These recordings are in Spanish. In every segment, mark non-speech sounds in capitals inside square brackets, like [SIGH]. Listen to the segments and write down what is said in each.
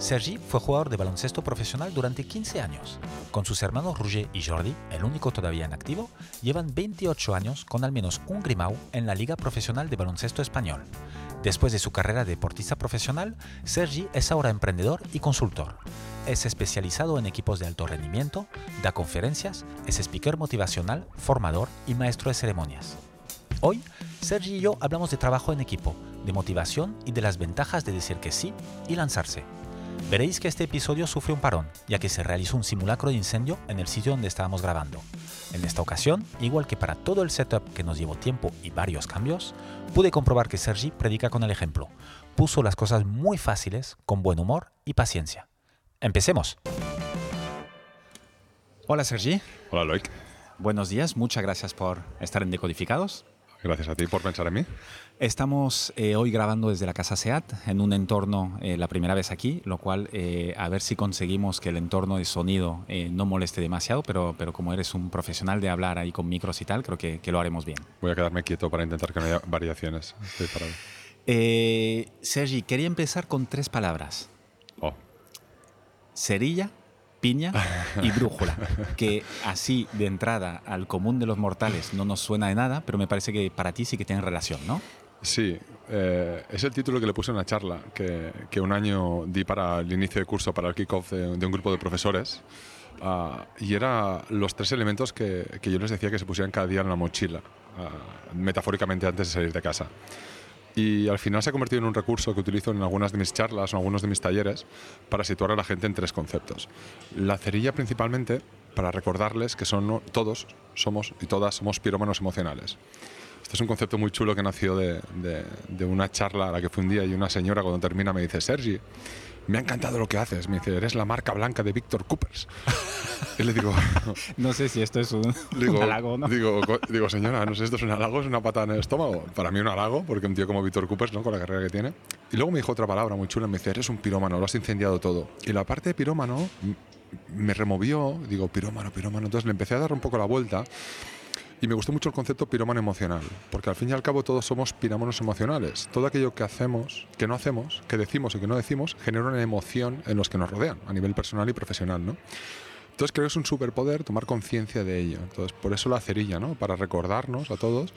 Sergi fue jugador de baloncesto profesional durante 15 años. Con sus hermanos Roger y Jordi, el único todavía en activo, llevan 28 años con al menos un Grimau en la Liga Profesional de Baloncesto Español. Después de su carrera de deportista profesional, Sergi es ahora emprendedor y consultor. Es especializado en equipos de alto rendimiento, da conferencias, es speaker motivacional, formador y maestro de ceremonias. Hoy, Sergi y yo hablamos de trabajo en equipo, de motivación y de las ventajas de decir que sí y lanzarse. Veréis que este episodio sufre un parón, ya que se realizó un simulacro de incendio en el sitio donde estábamos grabando. En esta ocasión, igual que para todo el setup que nos llevó tiempo y varios cambios, pude comprobar que Sergi predica con el ejemplo. Puso las cosas muy fáciles, con buen humor y paciencia. Empecemos. Hola Sergi. Hola Loic. Buenos días, muchas gracias por estar en Decodificados. Gracias a ti por pensar en mí. Estamos eh, hoy grabando desde la casa SEAT en un entorno, eh, la primera vez aquí, lo cual eh, a ver si conseguimos que el entorno de sonido no moleste demasiado, pero, pero como eres un profesional de hablar ahí con micros y tal, creo que, que lo haremos bien. Voy a quedarme quieto para intentar que no haya variaciones. Estoy parado. Sergi, quería empezar con tres palabras. Oh. Cerilla, piña y brújula, que así de entrada al común de los mortales no nos suena de nada, pero me parece que para ti sí que tienen relación, ¿no? Sí, eh, es el título que le puse en una charla que, un año di para el inicio de curso, para el kickoff de, de un grupo de profesores. Uh, y era los tres elementos que, que, yo les decía que se pusieran cada día en la mochila, uh, metafóricamente antes de salir de casa. Y al final se ha convertido en un recurso que utilizo en algunas de mis charlas o en algunos de mis talleres para situar a la gente en tres conceptos. La cerilla principalmente para recordarles que son, todos somos y todas somos pirómanos emocionales. Este es un concepto muy chulo que nació de, de, de, una charla a la que fui un día y una señora cuando termina me dice, Sergi, me ha encantado lo que haces. Me dice, eres la marca blanca de Víctor Coopers. [LAUGHS] y le digo... [LAUGHS] no sé si esto es un, [LAUGHS] digo, un halago no. Digo, digo, señora, no sé si esto es un halago, es una patada en el estómago. Para mí un halago, porque un tío como Víctor Coopers, ¿no? con la carrera que tiene. Y luego me dijo otra palabra muy chula, me dice, eres un pirómano, lo has incendiado todo. Y la parte de pirómano me removió, digo, pirómano, pirómano. Entonces le empecé a dar un poco la vuelta y me gustó mucho el concepto pirómano emocional, porque al fin y al cabo todos somos pirómanos emocionales. Todo aquello que hacemos, que no hacemos, que decimos y que no decimos, genera una emoción en los que nos rodean, a nivel personal y profesional, ¿no? Entonces creo que es un superpoder tomar conciencia de ello. Entonces por eso la cerilla, ¿no? Para recordarnos a todos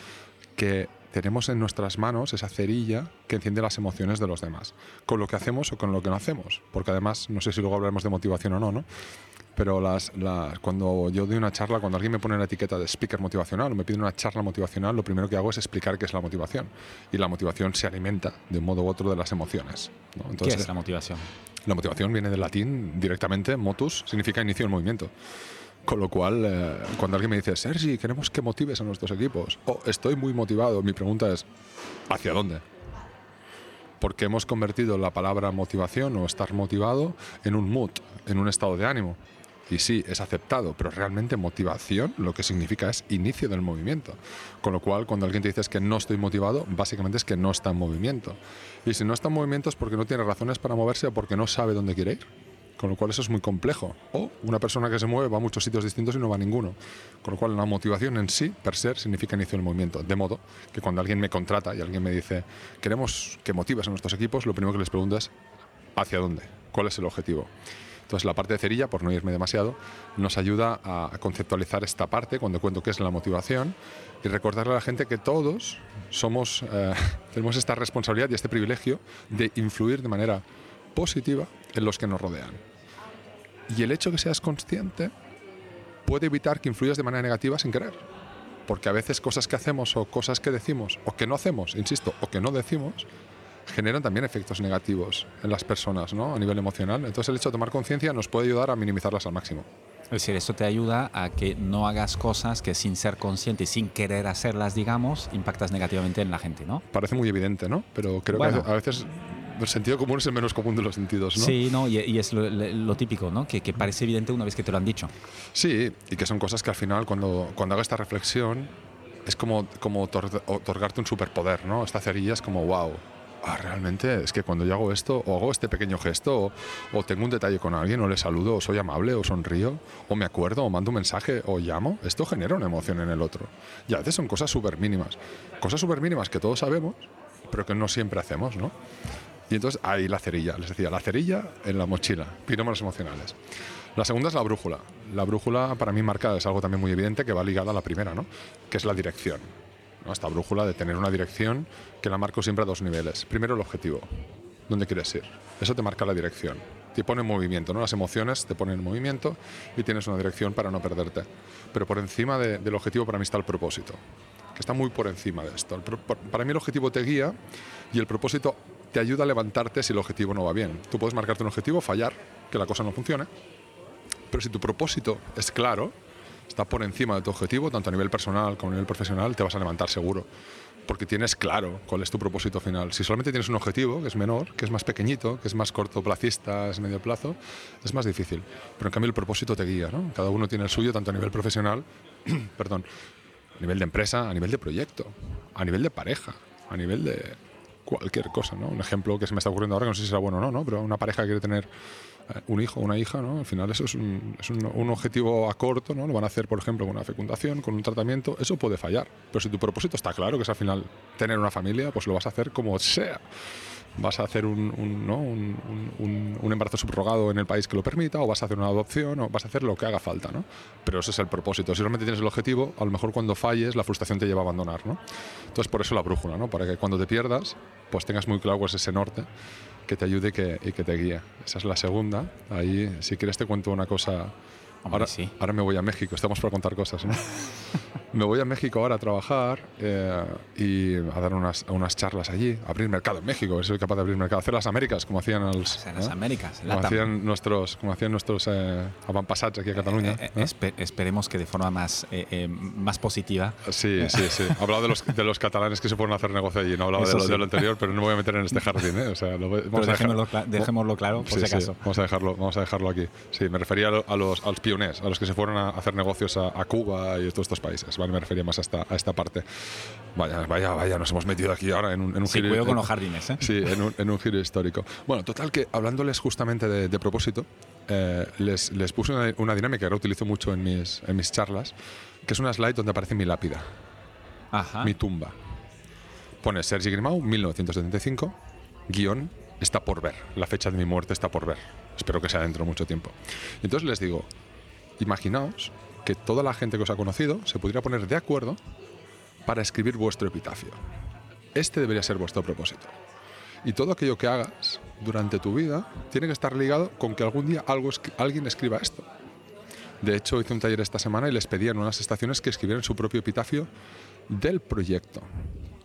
que tenemos en nuestras manos esa cerilla que enciende las emociones de los demás, con lo que hacemos o con lo que no hacemos, porque además, no sé si luego hablaremos de motivación o no, ¿no? Pero las, las, cuando yo doy una charla, cuando alguien me pone una etiqueta de speaker motivacional o me pide una charla motivacional, lo primero que hago es explicar qué es la motivación. Y la motivación se alimenta de un modo u otro de las emociones. ¿no? Entonces, ¿Qué es la motivación? La motivación viene del latín directamente, motus, significa inicio del movimiento. Con lo cual, eh, cuando alguien me dice, Sergi, queremos que motives a nuestros equipos, o oh, estoy muy motivado, mi pregunta es, ¿hacia dónde? Porque hemos convertido la palabra motivación o estar motivado en un mood, en un estado de ánimo. Y sí, es aceptado, pero realmente motivación lo que significa es inicio del movimiento. Con lo cual, cuando alguien te dice que no estoy motivado, básicamente es que no está en movimiento. Y si no está en movimiento es porque no tiene razones para moverse o porque no sabe dónde quiere ir. Con lo cual eso es muy complejo. O una persona que se mueve va a muchos sitios distintos y no va a ninguno. Con lo cual la motivación en sí, per se, significa inicio del movimiento. De modo que cuando alguien me contrata y alguien me dice, queremos que motives a nuestros equipos, lo primero que les pregunto es, ¿hacia dónde? ¿Cuál es el objetivo? Entonces la parte de cerilla, por no irme demasiado, nos ayuda a conceptualizar esta parte cuando cuento qué es la motivación y recordarle a la gente que todos somos, eh, [LAUGHS] tenemos esta responsabilidad y este privilegio de influir de manera positiva en los que nos rodean. Y el hecho que seas consciente puede evitar que influyas de manera negativa sin querer. Porque a veces cosas que hacemos o cosas que decimos o que no hacemos, insisto, o que no decimos, generan también efectos negativos en las personas ¿no? a nivel emocional. Entonces el hecho de tomar conciencia nos puede ayudar a minimizarlas al máximo. Es decir, esto te ayuda a que no hagas cosas que sin ser consciente y sin querer hacerlas, digamos, impactas negativamente en la gente, ¿no? Parece muy evidente, ¿no? Pero creo bueno. que a veces el sentido común es el menos común de los sentidos, ¿no? Sí, no, y, y es lo, lo, típico, ¿no? Que, que, parece evidente una vez que te lo han dicho. Sí, y que son cosas que al final, cuando, cuando hago esta reflexión, es como, como otor- otorgarte un superpoder, ¿no? Esta cerilla es como, wow. Ah, realmente es que cuando yo hago esto, o hago este pequeño gesto, o, tengo un detalle con alguien, o le saludo, o soy amable, o sonrío, o me acuerdo, o mando un mensaje, o llamo, esto genera una emoción en el otro. Y a veces son cosas súper mínimas. Cosas súper mínimas que todos sabemos, pero que no siempre hacemos, ¿no? Y entonces ahí la cerilla, les decía, la cerilla en la mochila, pirómanos emocionales. La segunda es la brújula. La brújula para mí marca es algo también muy evidente que va ligada a la primera, ¿no? Que es la dirección. Esta brújula de tener una dirección que la marco siempre a dos niveles. Primero el objetivo, dónde quieres ir. Eso te marca la dirección. Te pone en movimiento, ¿no? Las emociones te ponen en movimiento y tienes una dirección para no perderte. Pero por encima de- del objetivo para mí está el propósito, que está muy por encima de esto. Para mí el objetivo te guía y el propósito te ayuda a levantarte si el objetivo no va bien. Tú puedes marcarte un objetivo, fallar, que la cosa no funcione, pero si tu propósito es claro, está por encima de tu objetivo, tanto a nivel personal como a nivel profesional, te vas a levantar seguro. Porque tienes claro cuál es tu propósito final. Si solamente tienes un objetivo, que es menor, que es más pequeñito, que es más cortoplacista, es medio plazo, es más difícil. Pero en cambio el propósito te guía, ¿no? Cada uno tiene el suyo, tanto a nivel profesional, [CLEARS THROAT] perdón, a nivel de empresa, a nivel de proyecto, a nivel de pareja, a nivel de cualquier cosa, ¿no? Un ejemplo que se me está ocurriendo ahora, que no sé si será bueno o no, ¿no? Pero una pareja quiere tener un hijo una hija, ¿no? Al final eso es, un, objetivo a corto, ¿no? Lo van a hacer, por ejemplo, con una fecundación, con un tratamiento, eso puede fallar. Pero si tu propósito está claro, que es al final tener una familia, pues lo vas a hacer como sea. Vas a hacer un, un, ¿no? embarazo subrogado en el país que lo permita, o vas a hacer una adopción, o vas a hacer lo que haga falta, ¿no? Pero ese es el propósito. Si realmente tienes el objetivo, a lo mejor cuando falles, la frustración te lleva a abandonar, ¿no? Entonces, por eso la brújula, ¿no? Para que cuando te pierdas, pues tengas muy claro cuál es ese norte que te ayude y que, te guíe. Esa es la segunda. Ahí, si quieres, te cuento una cosa. Hombre, Ahora, sí. ahora me voy a México, estamos para contar cosas, ¿no? [LAUGHS] me voy a México ahora a trabajar eh, y a dar unas, unas charlas allí, abrir mercado en México, soy capaz de abrir mercado, hacer las Américas, como hacían los, O sea, las ¿no? Américas, como LATAM. hacían nuestros, como hacían nuestros eh, avantpassats aquí a Cataluña. Eh, eh, ¿no? espe- esperemos que de forma más, eh, eh, más positiva. Sí, sí, sí. [LAUGHS] Hablaba de los, de los catalanes que se fueron a hacer negocio allí, no hablaba de lo, sí. de lo anterior, pero no me voy a meter en este jardín, ¿eh? O sea, lo vamos a dejar- dejémoslo, cla- dejémoslo claro, por Sí, si sí, acaso. vamos, a dejarlo, vamos a dejarlo aquí. Sí, me refería a los, a los pioneros, a los que se fueron a hacer negocios a, a Cuba y todos estos países. ¿vale? Me refería más a esta, a esta parte. Vaya, vaya, vaya, nos hemos metido aquí ahora en un, en un Sí, giro- cuidado con los jardines, ¿eh? Sí, en un, en un giro histórico. Bueno, total que hablándoles justamente de, de propósito, eh, les, les puse una, una dinámica que ahora utilizo mucho en mis, en mis charlas, que es una slide donde aparece mi lápida, Ajá. mi tumba. Pone Sergi Grimau, 1975, guion, está por ver. La fecha de mi muerte está por ver. Espero que sea dentro de mucho tiempo. Entonces les digo, imaginaos que toda la gente que os ha conocido se pudiera poner de acuerdo para escribir vuestro epitafio. Este debería ser vuestro propósito. Y todo aquello que hagas durante tu vida tiene que estar ligado con que algún día alguien escriba esto. De hecho, hice un taller esta semana y les pedí en unas estaciones que escribieran su propio epitafio del proyecto.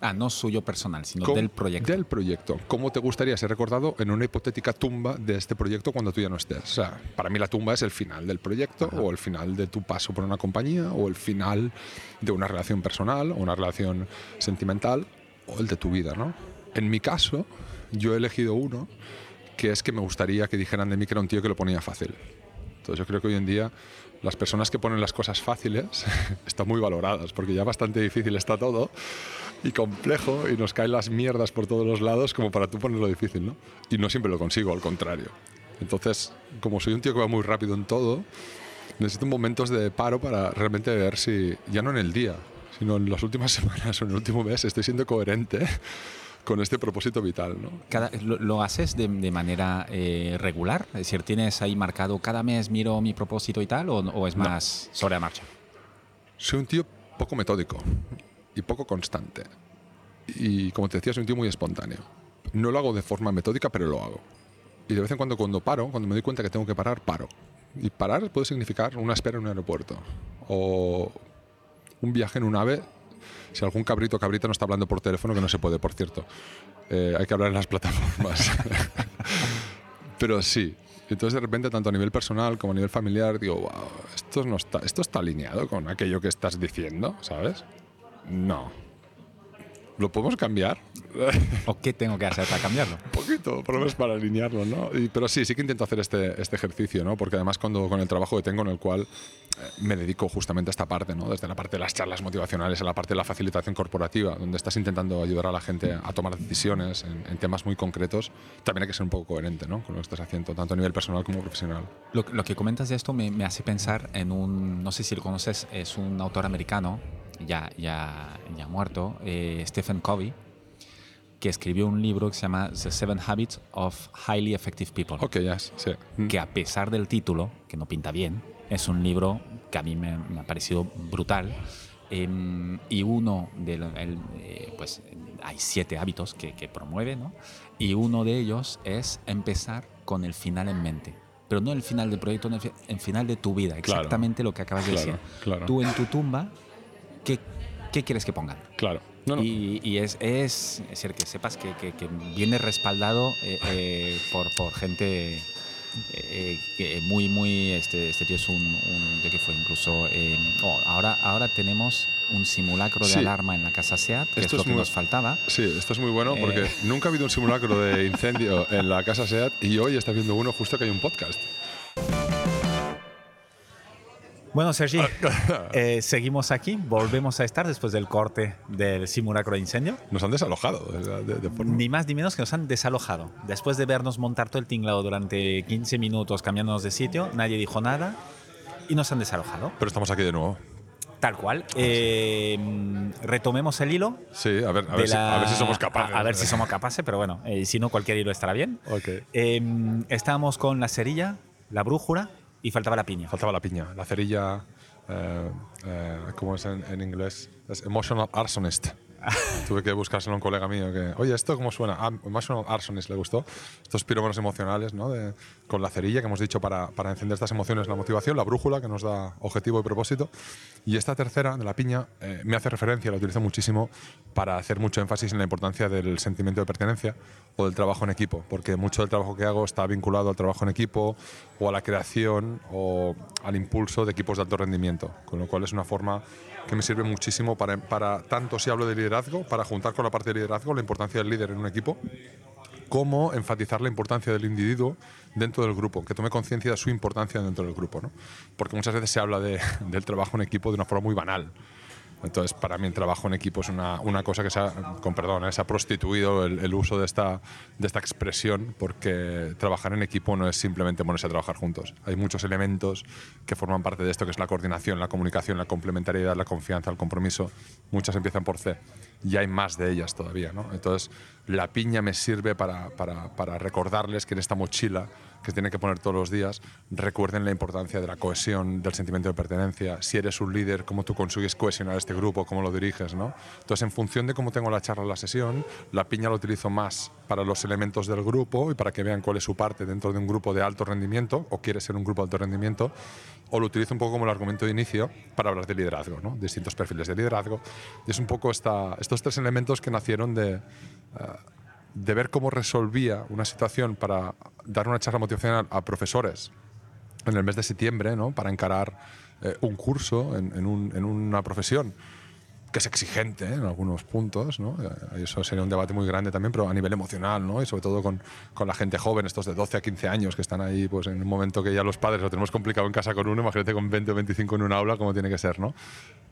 Ah, no suyo personal, sino ¿Cómo- del proyecto. Del proyecto. ¿Cómo te gustaría ser recordado en una hipotética tumba de este proyecto cuando tú ya no estés? O sea, para mí la tumba es el final del proyecto o el final de tu paso por una compañía o el final de una relación personal o una relación sentimental o el de tu vida, ¿no? En mi caso, yo he elegido uno que es que me gustaría que dijeran de mí que era un tío que lo ponía fácil. Yo creo que hoy en día las personas que ponen las cosas fáciles [LAUGHS] están muy valoradas porque ya bastante difícil está todo y complejo y nos caen las mierdas por todos los lados como para tú ponerlo difícil, ¿no? Y no siempre lo consigo, al contrario. Entonces, como soy un tío que va muy rápido en todo, necesito momentos de paro para realmente ver si, ya no en el día, sino en las últimas [LAUGHS] semanas o en el último mes, estoy siendo coherente con este propósito vital, ¿no? Cada- lo, lo haces de, de manera eh, regular? Es decir, ¿tienes ahí marcado cada mes miro mi propósito y tal? ¿O, o es más sobre la marcha? Soy un tío poco metódico y poco constante. Y como te decía, soy un tío muy espontáneo. No lo hago de forma metódica, pero lo hago. Y de vez en cuando cuando paro, cuando me doy cuenta que tengo que parar, paro. Y parar puede significar una espera en un aeropuerto. O un viaje en un ave. Si algún cabrito o cabrita no está hablando por teléfono, que no se puede, por cierto. Eh, hay que hablar en las plataformas. [LAUGHS] Pero sí. Entonces de repente, tanto a nivel personal como a nivel familiar, digo, wow, esto, no está, esto está alineado con aquello que estás diciendo, ¿sabes? No. ¿Lo podemos cambiar? ¿O qué tengo que hacer para cambiarlo? Un poquito, por lo menos para alinearlo, ¿no? Y- pero sí, sí que intento hacer este, este ejercicio, ¿no? Porque además cuando con el trabajo que tengo en el cual eh, me dedico justamente a esta parte, ¿no? Desde la parte de las charlas motivacionales a la parte de la facilitación corporativa, donde estás intentando ayudar a la gente a tomar decisiones en, en temas muy concretos, también hay que ser un poco coherente, ¿no? Con lo que estás haciendo, tanto a nivel personal como profesional. Lo, lo que comentas de esto me, me hace pensar en un, no sé si lo conoces, es un autor americano, ya, ya, ya muerto, eh, Stephen Covey, que escribió un libro que se llama The Seven Habits of Highly Effective People. Ok, ya, yes, sí. Mm. que a pesar del título, que no pinta bien, es un libro que a mí me, me ha parecido brutal. em, y uno de los, el, eh, pues hay siete hábitos que, que promueve, ¿no? Y uno de ellos es empezar con el final en mente. Pero no el final del proyecto, no el, fi- el final de tu vida. Claro. Exactamente lo que acabas de Claro, decir. claro. Tú en tu tumba, ¿qué, qué quieres que pongan? Claro. No, no. Y, y es, es, es decir, que sepas que, que- que viene respaldado eh, eh, por, por gente eh, que muy, muy. Este, este tío es un. un ¿De qué fue? Incluso. oh, ahora, ahora tenemos un simulacro de Sí. alarma en la casa SEAT, que Esto es lo es que muy- nos faltaba. Sí, esto es muy bueno porque nunca ha habido un simulacro de incendio en la casa SEAT y hoy está viendo uno justo que hay un podcast. Bueno, Sergi, [LAUGHS] eh, seguimos aquí. Volvemos a estar después del corte del simulacro de incendio. Nos han desalojado. de- de- forma- Ni más ni menos que nos han desalojado. Después de vernos montar todo el tinglado durante 15 minutos cambiándonos de sitio, nadie dijo nada y nos han desalojado. Pero estamos aquí de nuevo. Tal cual. Eh, retomemos el hilo. Sí, a ver, a ver, si, la- a ver si somos capaces. A, a ver si somos capaces, pero bueno, eh, si no, cualquier hilo estará bien. Ok. Eh, estábamos con la cerilla, la brújula y faltaba la piña. Faltaba la piña, la cerilla. eh, eh, ¿Cómo es en, en inglés? Es emotional arsonist. [LAUGHS] Tuve que buscárselo a un colega mío que, oye, ¿esto cómo suena? Ah, emotional arsonist le gustó. Estos pirómanos emocionales, ¿no? De- con la cerilla que hemos dicho para, encender estas emociones, la motivación, la brújula que nos da objetivo y propósito. Y esta tercera, de la piña, eh, me hace referencia, la utilizo muchísimo para hacer mucho énfasis en la importancia del sentimiento de pertenencia o del trabajo en equipo, porque mucho del trabajo que hago está vinculado al trabajo en equipo o a la creación o al impulso de equipos de alto rendimiento, con lo cual es una forma que me sirve muchísimo para, para tanto si hablo de liderazgo, para juntar con la parte de liderazgo la importancia del líder en un equipo, como enfatizar la importancia del individuo dentro del grupo, que tome conciencia de su importancia dentro del grupo. ¿no? Porque muchas veces se habla de- [LAUGHS] del trabajo en equipo de una forma muy banal. Entonces, para mí el trabajo en equipo es una, una cosa que se ha, con perdón, ¿eh? se ha prostituido el, el uso de esta, de esta expresión porque trabajar en equipo no es simplemente ponerse a trabajar juntos. Hay muchos elementos que forman parte de esto, que es la coordinación, la comunicación, la complementariedad, la confianza, el compromiso. Muchas empiezan por C y hay más de ellas todavía. ¿no? Entonces, la piña me sirve para, para, para recordarles que en esta mochila que tienen que poner todos los días, recuerden la importancia de la cohesión, del sentimiento de pertenencia. Si eres un líder, cómo tú consigues cohesionar este grupo, cómo lo diriges, ¿no? Entonces, en función de cómo tengo la charla la sesión, la piña la utilizo más para los elementos del grupo y para que vean cuál es su parte dentro de un grupo de alto rendimiento o quiere ser un grupo de alto rendimiento, o lo utilizo un poco como el argumento de inicio para hablar de liderazgo, ¿no? Distintos perfiles de liderazgo. Y es un poco esta, estos tres elementos que nacieron de... de ver cómo resolvía una situación para dar una charla motivacional a profesores en el mes de septiembre, ¿no? para encarar eh, un curso en, un- en una profesión que es exigente ¿eh? en algunos puntos, ¿no? Eh, Eso sería un debate muy grande también, pero a nivel emocional, ¿no? Y sobre todo con, con la gente joven, estos de 12 a 15 años que están ahí, pues en un momento que ya los padres lo tenemos complicado en casa con uno, imagínate con 20 o 25 en un aula, como tiene que ser, ¿no?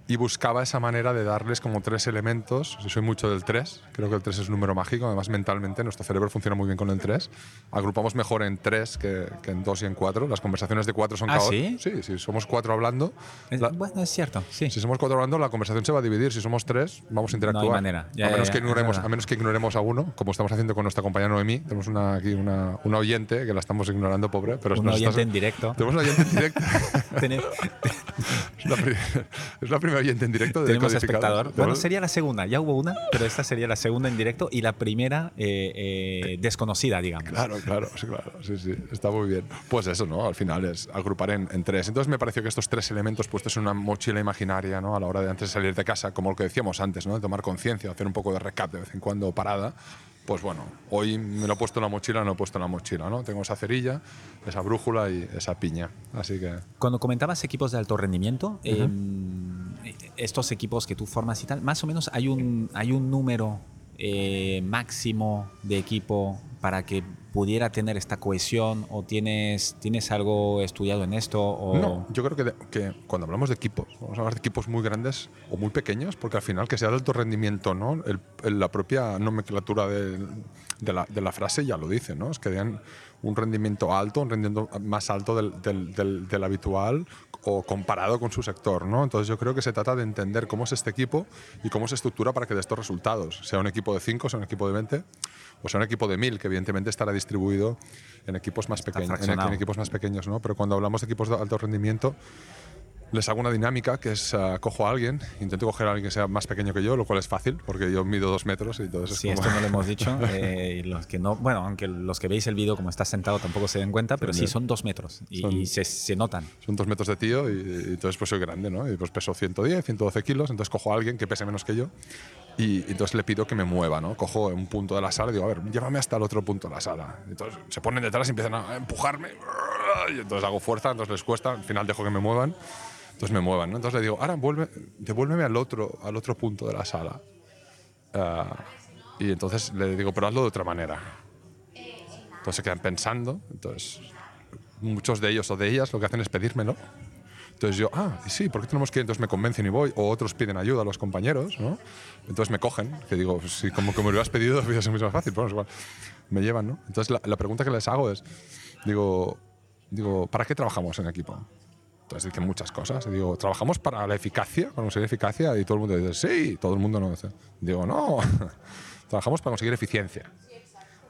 Y buscaba esa manera de darles como tres elementos. Soy mucho del 3, creo que el 3 es un número mágico, además mentalmente nuestro cerebro funciona muy bien con el 3. Agrupamos mejor en 3 que, que en 2 y en 4. Las conversaciones de 4 son ¿Ah, sí? Sí, si somos 4 hablando, Es- la- bueno, es cierto, sí. si somos cuatro hablando, la conversación se va a dividir. Si somos tres, vamos a interactuar. No hay manera. Ya, a, menos ya, que ya, ignoremos, es verdad. a menos que ignoremos a uno, como estamos haciendo con nuestra compañera Noemí. Tenemos una, aquí una, una oyente que la estamos ignorando, pobre. Pero Un oyente está- en directo. Tenemos una oyente en directo. [LAUGHS] Es, la pri- [LAUGHS] oyente en directo de Tenemos espectador. Bueno, sería la segunda. Ya hubo una, pero esta sería la segunda en directo y la primera eh, eh, desconocida, digamos. Claro, claro, sí, claro, sí, sí, está muy bien. Pues eso, ¿no? Al final es agrupar en, en tres. Entonces me pareció que estos tres elementos puestos en una mochila imaginaria, ¿no? A la hora de antes de salir de casa, como lo que decíamos antes, ¿no? De tomar conciencia, hacer un poco de recap de vez en cuando, parada. Pues bueno, hoy me lo he puesto en la mochila, no he puesto en la mochila, ¿no? Tengo esa cerilla, esa brújula y esa piña. Así que Cuando comentabas equipos de alto rendimiento, eh, estos equipos que tú formas y tal, más o menos hay un, hay un número eh, máximo de equipo para que pudiera tener esta cohesión o tienes, tienes algo estudiado en esto? O... No, yo creo que, cuando hablamos de equipos, vamos a hablar de equipos muy grandes o muy pequeños, porque al final que sea de alto rendimiento, ¿no? El, la propia nomenclatura de, la, frase ya lo dice, ¿no? es que un rendimiento alto, un rendimiento más alto del, del, del, del habitual o comparado con su sector. ¿no? Entonces yo creo que se trata de entender cómo es este equipo y cómo se estructura para que dé estos resultados, sea un equipo de 5, sea un equipo de 20 o sea un equipo de 1000, que evidentemente estará distribuido en equipos más pequeños, en, en, equipos más pequeños, ¿no? Pero cuando hablamos de equipos de alto rendimiento, les hago una dinámica que es uh, cojo a alguien, intento coger a alguien que sea más pequeño que yo, lo cual es fácil porque yo mido dos metros y entonces. Sí, es como... esto no lo [LAUGHS] hemos dicho. eh, los que no, bueno, aunque los que veis el vídeo como estás sentado tampoco se den cuenta, pero sí son dos metros y, son, y se, se, notan. Son dos metros de tío y, y, entonces pues soy grande, ¿no? Y pues peso 110, 112 kilos, entonces cojo a alguien que pese menos que yo y, y entonces le pido que me mueva, ¿no? Cojo un punto de la sala y digo, a ver, llévame hasta el otro punto de la sala. Entonces se ponen detrás y empiezan a empujarme y entonces hago fuerza, entonces les cuesta, al final dejo que me muevan entonces me muevan. ¿no? Entonces le digo, ahora vuelve, devuélveme al otro, al otro punto de la sala. Uh, y entonces le digo, pero hazlo de otra manera. Entonces se quedan pensando. Entonces muchos de ellos o de ellas lo que hacen es pedírmelo. Entonces yo, ah, sí, ¿por qué tenemos que ir? Entonces me convencen y voy. O otros piden ayuda a los compañeros, ¿no? Entonces me cogen, que digo, si como que me lo has pedido, [LAUGHS] hubiera sido mucho más fácil. Bueno, igual, me llevan, ¿no? Entonces la, la pregunta que les hago es, digo, digo, ¿para qué trabajamos en equipo? Entonces dicen muchas cosas. Y digo, ¿trabajamos para la eficacia? Para conseguir eficacia. Y todo el mundo dice, sí. Todo el mundo no dice. Digo, no. [LAUGHS] Trabajamos para conseguir eficiencia.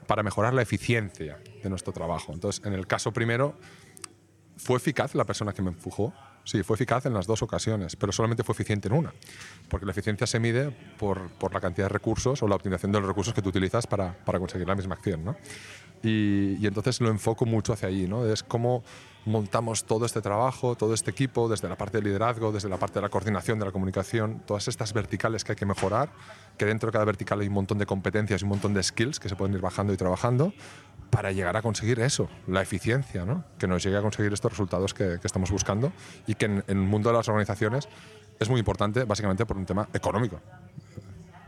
Para mejorar la eficiencia de nuestro trabajo. Entonces, en el caso primero, ¿fue eficaz la persona que me empujó? Sí, fue eficaz en las dos ocasiones, pero solamente fue eficiente en una. Porque la eficiencia se mide por, por la cantidad de recursos o la optimización de los recursos que tú utilizas para, para conseguir la misma acción. ¿no? Y, y, entonces lo enfoco mucho hacia allí. ¿no? Es como montamos todo este trabajo, todo este equipo, desde la parte de liderazgo, desde la parte de la coordinación, de la comunicación, todas estas verticales que hay que mejorar, que dentro de cada vertical hay un montón de competencias y un montón de skills que se pueden ir bajando y trabajando para llegar a conseguir eso, la eficiencia, que nos llegue a conseguir estos resultados que, que estamos buscando y que en, en el mundo de las organizaciones es muy importante básicamente por un tema económico,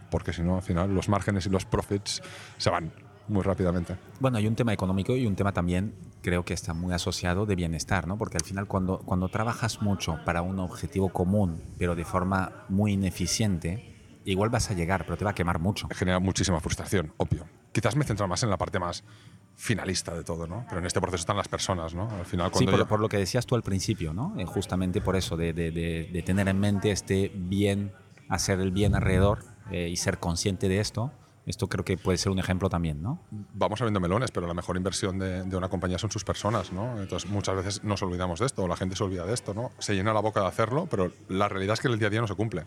porque si no, al final los márgenes y los profits se van muy rápidamente. Bueno, hay un tema económico y un tema también creo que está muy asociado de bienestar, ¿no? Porque al final cuando, cuando trabajas mucho para un objetivo común, pero de forma muy ineficiente, igual vas a llegar, pero te va a quemar mucho. Genera muchísima frustración, obvio. Quizás me centro más en la parte más finalista de todo, ¿no? Pero en este proceso están las personas, ¿no? Al final, sí, por, yo... por, lo que decías tú al principio, ¿no? Eh, justamente por eso, de, de, de, de, tener en mente este bien, hacer el bien alrededor eh, y ser consciente de esto, esto creo que puede ser un ejemplo también, ¿no? Vamos abriendo melones, pero la mejor inversión de, una compañía son sus personas, ¿no? Entonces muchas veces nos olvidamos de esto, o la gente se olvida de esto, ¿no? Se llena la boca de hacerlo, pero la realidad es que el día a día no se cumple.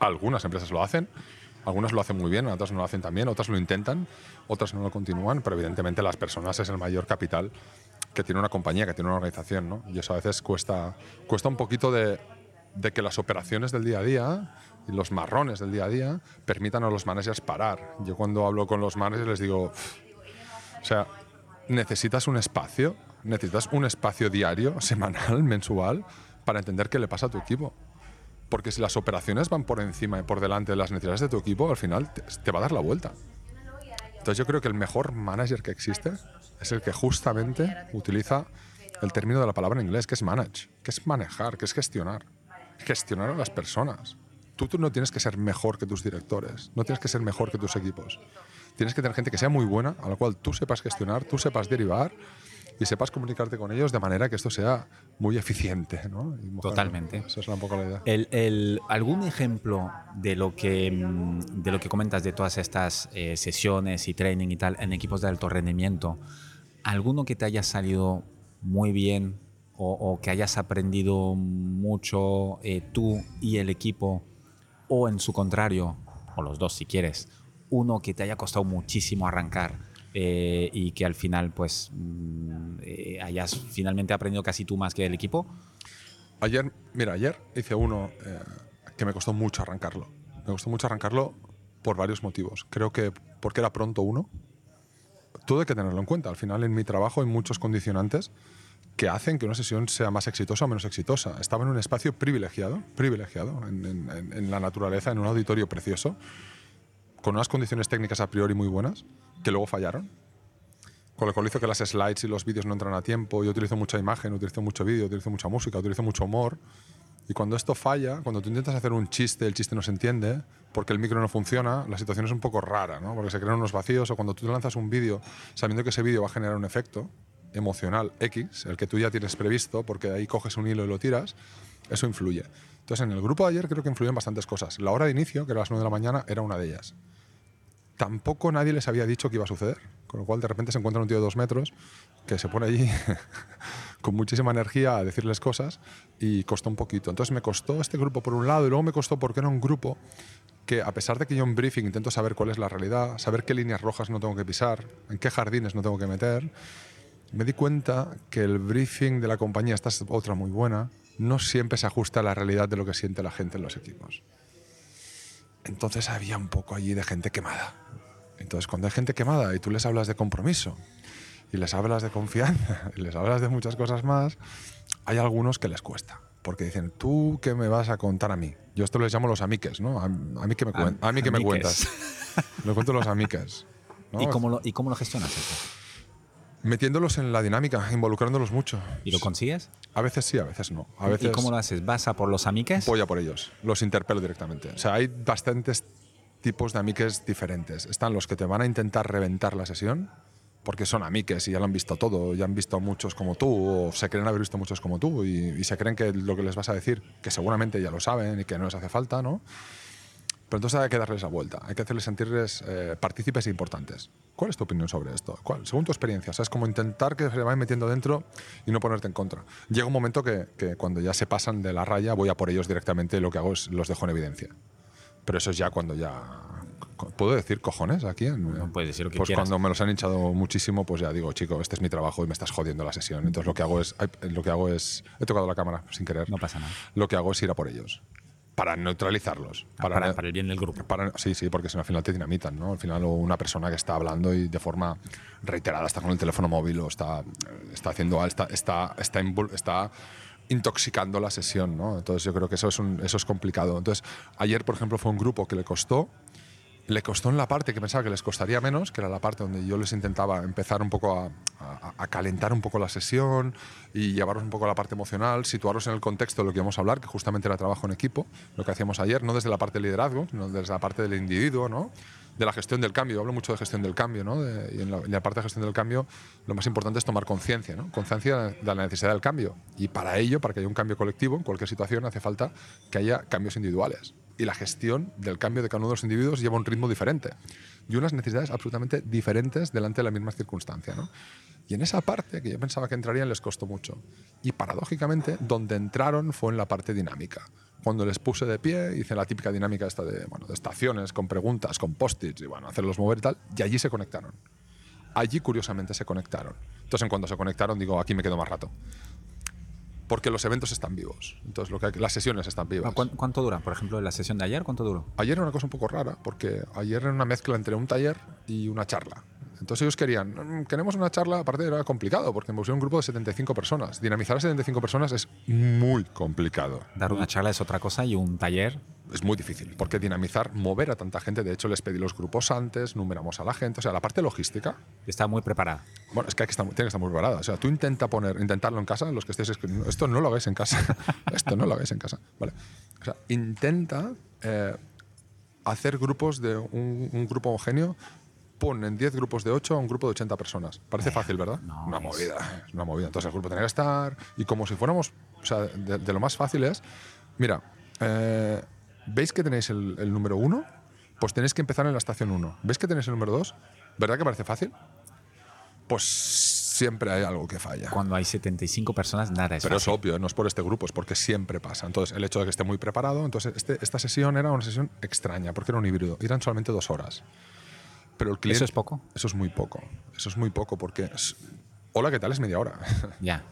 Algunas empresas lo hacen, algunas lo hacen muy bien, otras no lo hacen tan bien, otras lo intentan, otras no lo continúan, pero evidentemente las personas es el mayor capital que tiene una compañía, que tiene una organización, ¿no? Y eso a veces cuesta, cuesta un poquito de que las operaciones del día a día los marrones del día a día permitan a los managers parar. Yo cuando hablo con los managers les digo, o sea, necesitas un espacio, necesitas un espacio diario, [LAUGHS] semanal, mensual, para entender qué le pasa a tu equipo. Porque si las operaciones van por encima y por delante de las necesidades de tu equipo, al final te, te va a dar la vuelta. Entonces yo creo que el mejor manager que existe es el que justamente utiliza el término de la palabra en inglés, que es manage, que es manejar, que es gestionar. Gestionar a las personas tú, tú, no tienes que ser mejor que tus directores, no tienes que ser mejor que tus equipos. Tienes que tener gente que sea muy buena, a la cual tú sepas gestionar, tú sepas derivar y sepas comunicarte con ellos de manera que esto sea muy eficiente. ¿no? Totalmente. Esa es un poco la idea. El, el, ¿Algún ejemplo de lo, que, de lo que comentas de todas estas eh, sesiones y training y tal en equipos de alto rendimiento? ¿Alguno que te haya salido muy bien o, o que hayas aprendido mucho eh, tú y el equipo? O en su contrario, o los dos si quieres, uno que te haya costado muchísimo arrancar eh, y que al final pues mm, eh, hayas finalmente aprendido casi tú más que el equipo? Ayer, mira, ayer hice uno eh, que me costó mucho arrancarlo. Me costó mucho arrancarlo por varios motivos. Creo que porque era pronto uno. Todo hay que tenerlo en cuenta. Al final en mi trabajo hay muchos condicionantes que hacen que una sesión sea más exitosa o menos exitosa. Estaba en un espacio privilegiado, privilegiado, en, la naturaleza, en un auditorio precioso, con unas condiciones técnicas a priori muy buenas, que luego fallaron. Con lo cual hizo que las slides y los vídeos no entran a tiempo. Yo utilizo mucha imagen, utilizo mucho vídeo, utilizo mucha música, utilizo mucho humor. Y cuando esto falla, cuando tú intentas hacer un chiste, el chiste no se entiende, porque el micro no funciona, la situación es un poco rara, ¿no? Porque se crean unos vacíos, o cuando tú lanzas un vídeo sabiendo que ese vídeo va a generar un efecto emocional X, el que tú ya tienes previsto, porque ahí coges un hilo y lo tiras, eso influye. Entonces, en el grupo de ayer creo que influyen bastantes cosas. La hora de inicio, que era las 9 de la mañana, era una de ellas. Tampoco nadie les había dicho que iba a suceder, con lo cual de repente se encuentra un tío de dos metros que se pone allí [LAUGHS] con muchísima energía a decirles cosas y costó un poquito. Entonces me costó este grupo por un lado y luego me costó porque era un grupo que a pesar de que yo en briefing intento saber cuál es la realidad, saber qué líneas rojas no tengo que pisar, en qué jardines no tengo que meter, me di cuenta que el briefing de la compañía, esta es otra muy buena, no siempre se ajusta a la realidad de lo que siente la gente en los equipos. Entonces había un poco allí de gente quemada. Entonces cuando hay gente quemada y tú les hablas de compromiso y les hablas de confianza [LAUGHS] y les hablas de muchas cosas más, hay algunos que les cuesta. Porque dicen, ¿tú qué me vas a contar a mí? Yo esto les llamo los amiques, ¿no? A, a mí que me, cuen- a mí que me cuentas. [LAUGHS] Me cuento los amiques. [LAUGHS] ¿no? ¿Y, cómo lo, ¿Y cómo lo gestionas eso? Metiéndolos en la dinámica, involucrándolos mucho. ¿Y lo consigues? A veces sí, a veces no. A veces ¿Y cómo lo haces? ¿Vas a por los amiques? voy a por ellos, los interpelo directamente. O sea, hay bastantes tipos de amiques diferentes. Están los que te van a intentar reventar la sesión, porque son amiques y ya lo han visto todo, ya han visto muchos como tú, o se creen haber visto muchos como tú, y, y se creen que lo que les vas a decir, que seguramente ya lo saben y que no les hace falta, ¿no? Pero entonces hay que darles la vuelta, hay que hacerles sentirles eh, partícipes e importantes. ¿Cuál es tu opinión sobre esto? ¿Cuál? Según tu experiencia, es como intentar que se vayan metiendo dentro y no ponerte en contra. Llega un momento que, que cuando ya se pasan de la raya, voy a por ellos directamente y lo que hago es los dejo en evidencia. Pero eso es ya cuando ya... ¿Puedo decir cojones aquí? En- No puedes decir lo que pues quieras. cuando me los han hinchado muchísimo, pues ya digo, chico, este es mi trabajo y me estás jodiendo la sesión. Entonces lo que hago es, lo que hago es, he tocado la cámara sin querer. No pasa nada. Lo que hago es ir a por ellos para neutralizarlos. Ah, Para, para el bien del grupo. para- sí, sí, porque si no al final te dinamitan, ¿no? Al final una persona que está hablando y de forma reiterada está con el teléfono móvil o está, está haciendo está, está, está, está intoxicando la sesión, ¿no? Entonces yo creo que eso es, un- eso es complicado. Entonces ayer, por ejemplo, fue un grupo que le costó le costó en la parte que pensaba que les costaría menos, que era la parte donde yo les intentaba empezar un poco a, calentar un poco la sesión y llevaros un poco a la parte emocional, situaros en el contexto de lo que íbamos a hablar, que justamente era trabajo en equipo, lo que hacíamos ayer, no desde la parte de liderazgo, sino desde la parte del individuo, ¿no? de la gestión del cambio. Hablo mucho de gestión del cambio, ¿no? Y en la, en la parte de gestión del cambio, lo más importante es tomar conciencia, ¿no? Conciencia de la necesidad del cambio. Y para ello, para que haya un cambio colectivo, en cualquier situación, hace falta que haya cambios individuales. Y la gestión del cambio de cada uno de los individuos lleva un ritmo diferente y unas necesidades absolutamente diferentes delante de la misma circunstancia, ¿no? Y en esa parte que yo pensaba que entrarían les costó mucho. Y paradójicamente, donde entraron fue en la parte dinámica. Cuando les puse de pie, hice la típica dinámica esta de, bueno, estaciones, con preguntas, con post-its, y bueno, hacerlos mover y tal, y allí se conectaron. Allí, curiosamente, se conectaron. Entonces, en cuanto se conectaron, digo, aquí me quedo más rato. Porque los eventos están vivos. Entonces, lo que hay- las sesiones están vivas. ¿Cuán- ¿Cuánto dura? Por ejemplo, la sesión de ayer, ¿cuánto duró? Ayer era una cosa un poco rara, porque ayer era una mezcla entre un taller y una charla. Entonces ellos querían, "Mm, queremos una charla, aparte era complicado, porque me pusieron un grupo de 75 personas. Dinamizar a 75 personas es muy complicado. Dar una charla es otra cosa y un taller. Es muy difícil, porque dinamizar, mover a tanta gente, de hecho les pedí los grupos antes, numeramos a la gente, o sea, la parte logística, Está muy preparada. bueno, es que, hay que estar, tiene que estar muy preparada. O sea, tú intenta poner, intentarlo en casa, los que estéis escribiendo, esto no lo hagáis en casa, [LAUGHS] esto no lo hagáis en casa, ¿vale? O sea, intenta eh, hacer grupos de un, un grupo homogéneo, pon en 10 grupos de 8 a un grupo de 80 personas. Parece fácil, ¿verdad? no, una es- movida, es una movida. Entonces el grupo tenía que estar y como si fuéramos, o sea, de, de lo más fácil es, mira, eh, ¿veis que tenéis el, el número 1? Pues tenéis que empezar en la estación 1. ¿Veis que tenéis el número 2? ¿Verdad que parece fácil? Pues siempre hay algo que falla. Cuando hay 75 personas, nada es Pero es fácil. obvio, ¿eh? no es por este grupo, es porque siempre pasa. Entonces, el hecho de que esté muy preparado, entonces este- esta sesión era una sesión extraña, porque era un híbrido, eran solamente dos horas. Pero el cliente, ¿Eso es poco? Eso es muy poco, eso es muy poco, porque es- hola, ¿qué tal? Es media hora. [LAUGHS] Ya.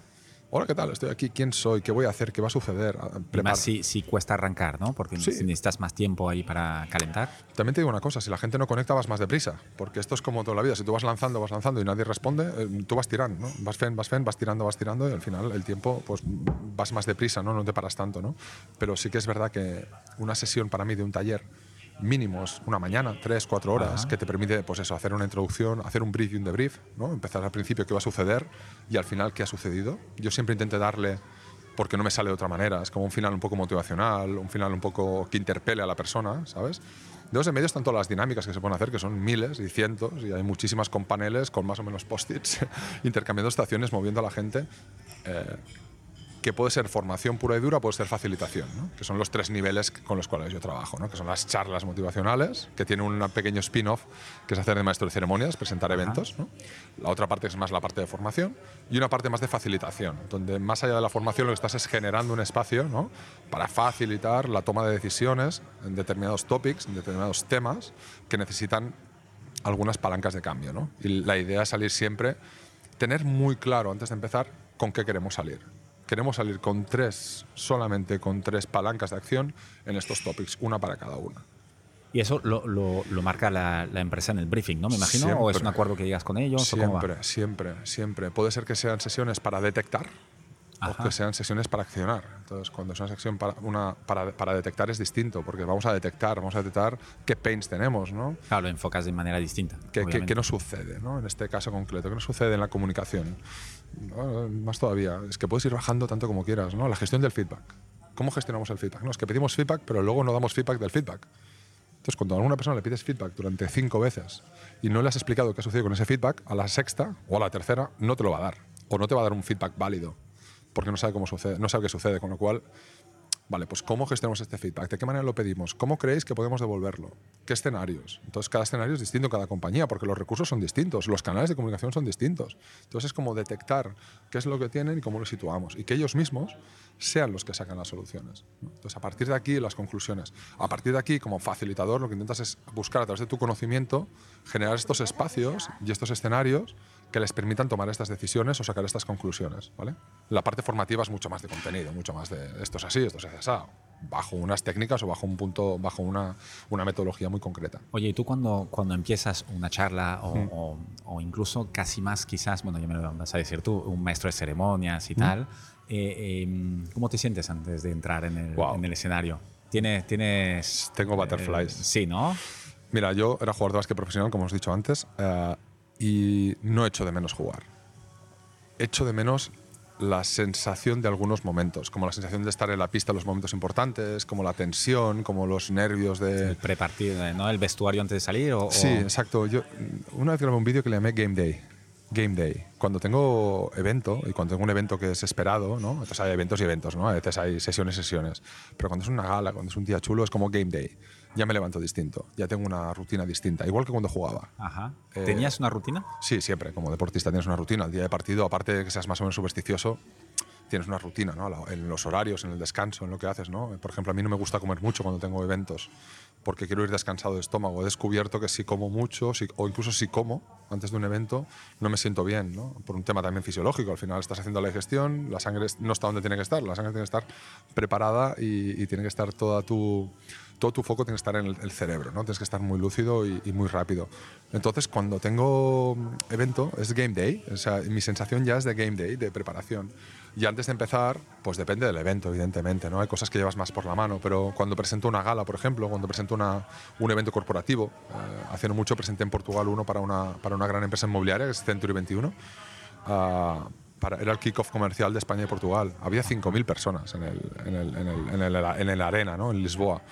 Hola, ¿qué tal? Estoy aquí. ¿Quién soy? ¿Qué voy a hacer? ¿Qué va a suceder? Y Prepar- más si, si cuesta arrancar, ¿no? Porque Sí. si necesitas más tiempo ahí para calentar. También te digo una cosa, si la gente no conecta vas más deprisa, porque esto es como toda la vida, si tú vas lanzando, vas lanzando y nadie responde, eh, tú vas tirando, ¿no? Vas fen, vas fen, vas tirando, vas tirando y al final el tiempo pues vas más deprisa, ¿no? No te paras tanto, ¿no? Pero sí que es verdad que una sesión para mí de un taller mínimo es una mañana, tres, cuatro horas, Ajá. que te permite pues eso, hacer una introducción, hacer un brief y un debrief, ¿no? Empezar al principio qué va a suceder y al final qué ha sucedido. Yo siempre intento darle porque no me sale de otra manera. Es como un final un poco motivacional, un final un poco que interpele a la persona, ¿sabes? De los en medio están todas las dinámicas que se pueden hacer, que son miles y cientos, y hay muchísimas con paneles, con más o menos post-its, [LAUGHS] intercambiando estaciones, moviendo a la gente. eh, que puede ser formación pura y dura, puede ser facilitación, ¿no? que son los tres niveles con los cuales yo trabajo, ¿no? que son las charlas motivacionales, que tienen un pequeño spin-off, que es hacer de maestro de ceremonias, presentar eventos. ¿no? La otra parte es más la parte de formación y una parte más de facilitación, donde más allá de la formación lo que estás es generando un espacio ¿no? para facilitar la toma de decisiones en determinados topics, en determinados temas que necesitan algunas palancas de cambio. ¿no? Y la idea es salir siempre, tener muy claro antes de empezar con qué queremos salir. Queremos salir con tres, solamente con tres palancas de acción en estos topics, una para cada una. Y eso lo, lo- lo marca la, la empresa en el briefing, ¿no? Me imagino. ¿O es Siempre. un acuerdo que llegas con ellos? ¿o cómo va? Siempre, siempre, siempre. Puede ser que sean sesiones para detectar Ajá. o que sean sesiones para accionar. Entonces, cuando es una sección para, una, para, para detectar es distinto, porque vamos a detectar, vamos a detectar qué pains tenemos, ¿no? Claro, lo enfocas de manera distinta. ¿Qué, qué, qué nos sucede ¿no? en este caso concreto? ¿Qué nos sucede en la comunicación? Bueno, más todavía, es que puedes ir bajando tanto como quieras. ¿no? La gestión del feedback. ¿Cómo gestionamos el feedback? No, es que pedimos feedback, pero luego no damos feedback del feedback. Entonces, cuando a alguna persona le pides feedback durante cinco veces y no le has explicado qué ha sucedido con ese feedback, a la sexta o a la tercera no te lo va a dar. O no te va a dar un feedback válido, porque no sabe cómo sucede, no sabe qué sucede. Con lo cual, Vale, pues ¿cómo gestionamos este feedback? ¿De qué manera lo pedimos? ¿Cómo creéis que podemos devolverlo? ¿Qué escenarios? Entonces, cada escenario es distinto cada compañía, porque los recursos son distintos, los canales de comunicación son distintos. Entonces, es como detectar qué es lo que tienen y cómo lo situamos. Y que ellos mismos sean los que sacan las soluciones. Entonces, a partir de aquí, las conclusiones. A partir de aquí, como facilitador, lo que intentas es buscar a través de tu conocimiento, generar estos espacios y estos escenarios que les permitan tomar estas decisiones o sacar estas conclusiones. ¿vale? La parte formativa es mucho más de contenido, mucho más de esto es así, esto hace así, bajo unas técnicas o bajo un punto, bajo una, una metodología muy concreta. Oye, ¿y tú cuando, cuando empiezas una charla o, Mm. o- o incluso casi más, quizás, bueno, ya me lo vas a decir tú, un maestro de ceremonias y tal, eh, eh, ¿cómo te sientes antes de entrar en el, Wow. en el escenario? ¿Tienes, tienes Tengo butterflies. sí, ¿no? Mira, yo era jugador de básquet profesional, como os he dicho antes, eh, y no echo de menos jugar. Echo de menos la sensación de algunos momentos, como la sensación de estar en la pista en los momentos importantes, como la tensión, como los nervios de... El prepartido, ¿no? El vestuario antes de salir o... Sí, exacto. Yo una vez grabé un vídeo que le llamé Game Day. Game Day. Cuando tengo evento, y cuando tengo un evento que es esperado, ¿no? Entonces hay eventos y eventos, ¿no? A veces hay sesiones y sesiones. Pero cuando es una gala, cuando es un día chulo, es como Game Day. Ya me levanto distinto, ya tengo una rutina distinta, igual que cuando jugaba. Ajá. Eh, ¿Tenías una rutina? Sí, siempre, como deportista tienes una rutina. El día de partido, aparte de que seas más o menos supersticioso, tienes una rutina, ¿no? En los horarios, en el descanso, en lo que haces, ¿no? Por ejemplo, a mí no me gusta comer mucho cuando tengo eventos, porque quiero ir descansado de estómago. He descubierto que si como mucho, si- o incluso si como antes de un evento, no me siento bien, ¿no? Por un tema también fisiológico. Al final estás haciendo la digestión, la sangre no está donde tiene que estar, la sangre tiene que estar preparada y, y tiene que estar toda tu todo tu foco tiene que estar en el, el cerebro, ¿no? Tienes que estar muy lúcido y, y muy rápido. Entonces, cuando tengo evento, es game day. O sea, mi sensación ya es de game day, de preparación. Y antes de empezar, pues depende del evento, evidentemente, ¿no? Hay cosas que llevas más por la mano, pero cuando presento una gala, por ejemplo, cuando presento una, un evento corporativo, eh, hace mucho presenté en Portugal uno para una, para una gran empresa inmobiliaria, que es Century 21, ah, era el kickoff comercial de España y Portugal. Había 5.000 personas en el, en el, en el, en el, en el arena, ¿no? En Lisboa.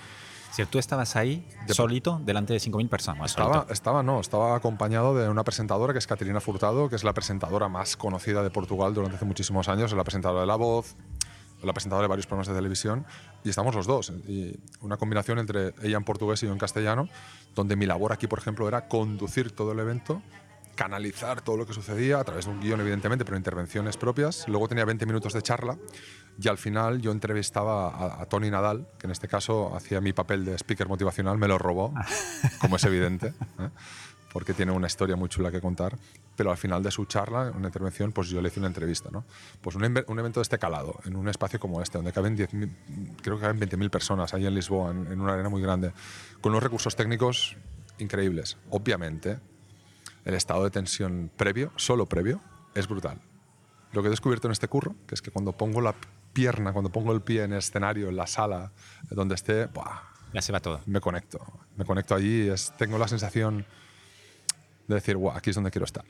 Si tú estabas ahí solito delante de 5.000 personas. Estaba, Solito. estaba, no, estaba acompañado de una presentadora que es Caterina Furtado, que es la presentadora más conocida de Portugal durante hace muchísimos años, es la presentadora de La Voz, la presentadora de varios programas de televisión, y estamos los dos. Y una combinación entre ella en portugués y yo en castellano, donde mi labor aquí, por ejemplo, era conducir todo el evento, canalizar todo lo que sucedía a través de un guion, evidentemente, pero intervenciones propias. Luego tenía 20 minutos de charla y al final yo entrevistaba a, a Tony Nadal, que en este caso hacía mi papel de speaker motivacional, me lo robó, [LAUGHS] como es evidente. ¿eh? porque tiene una historia muy chula que contar, pero al final de su charla, una intervención, pues yo le hice una entrevista, ¿no? Pues un, un evento de este calado, en un espacio como este, donde caben 10 creo que caben 20.000 personas, ahí en Lisboa, en, en una arena muy grande, con unos recursos técnicos increíbles. Obviamente, el estado de tensión previo, solo previo, es brutal. Lo que he descubierto en este curro, que es que cuando pongo la pierna, cuando pongo el pie en el escenario, en la sala, donde esté, ¡buah! ya se va todo. Me conecto. Me conecto allí, es, tengo la sensación de decir, guau, aquí es donde quiero estar.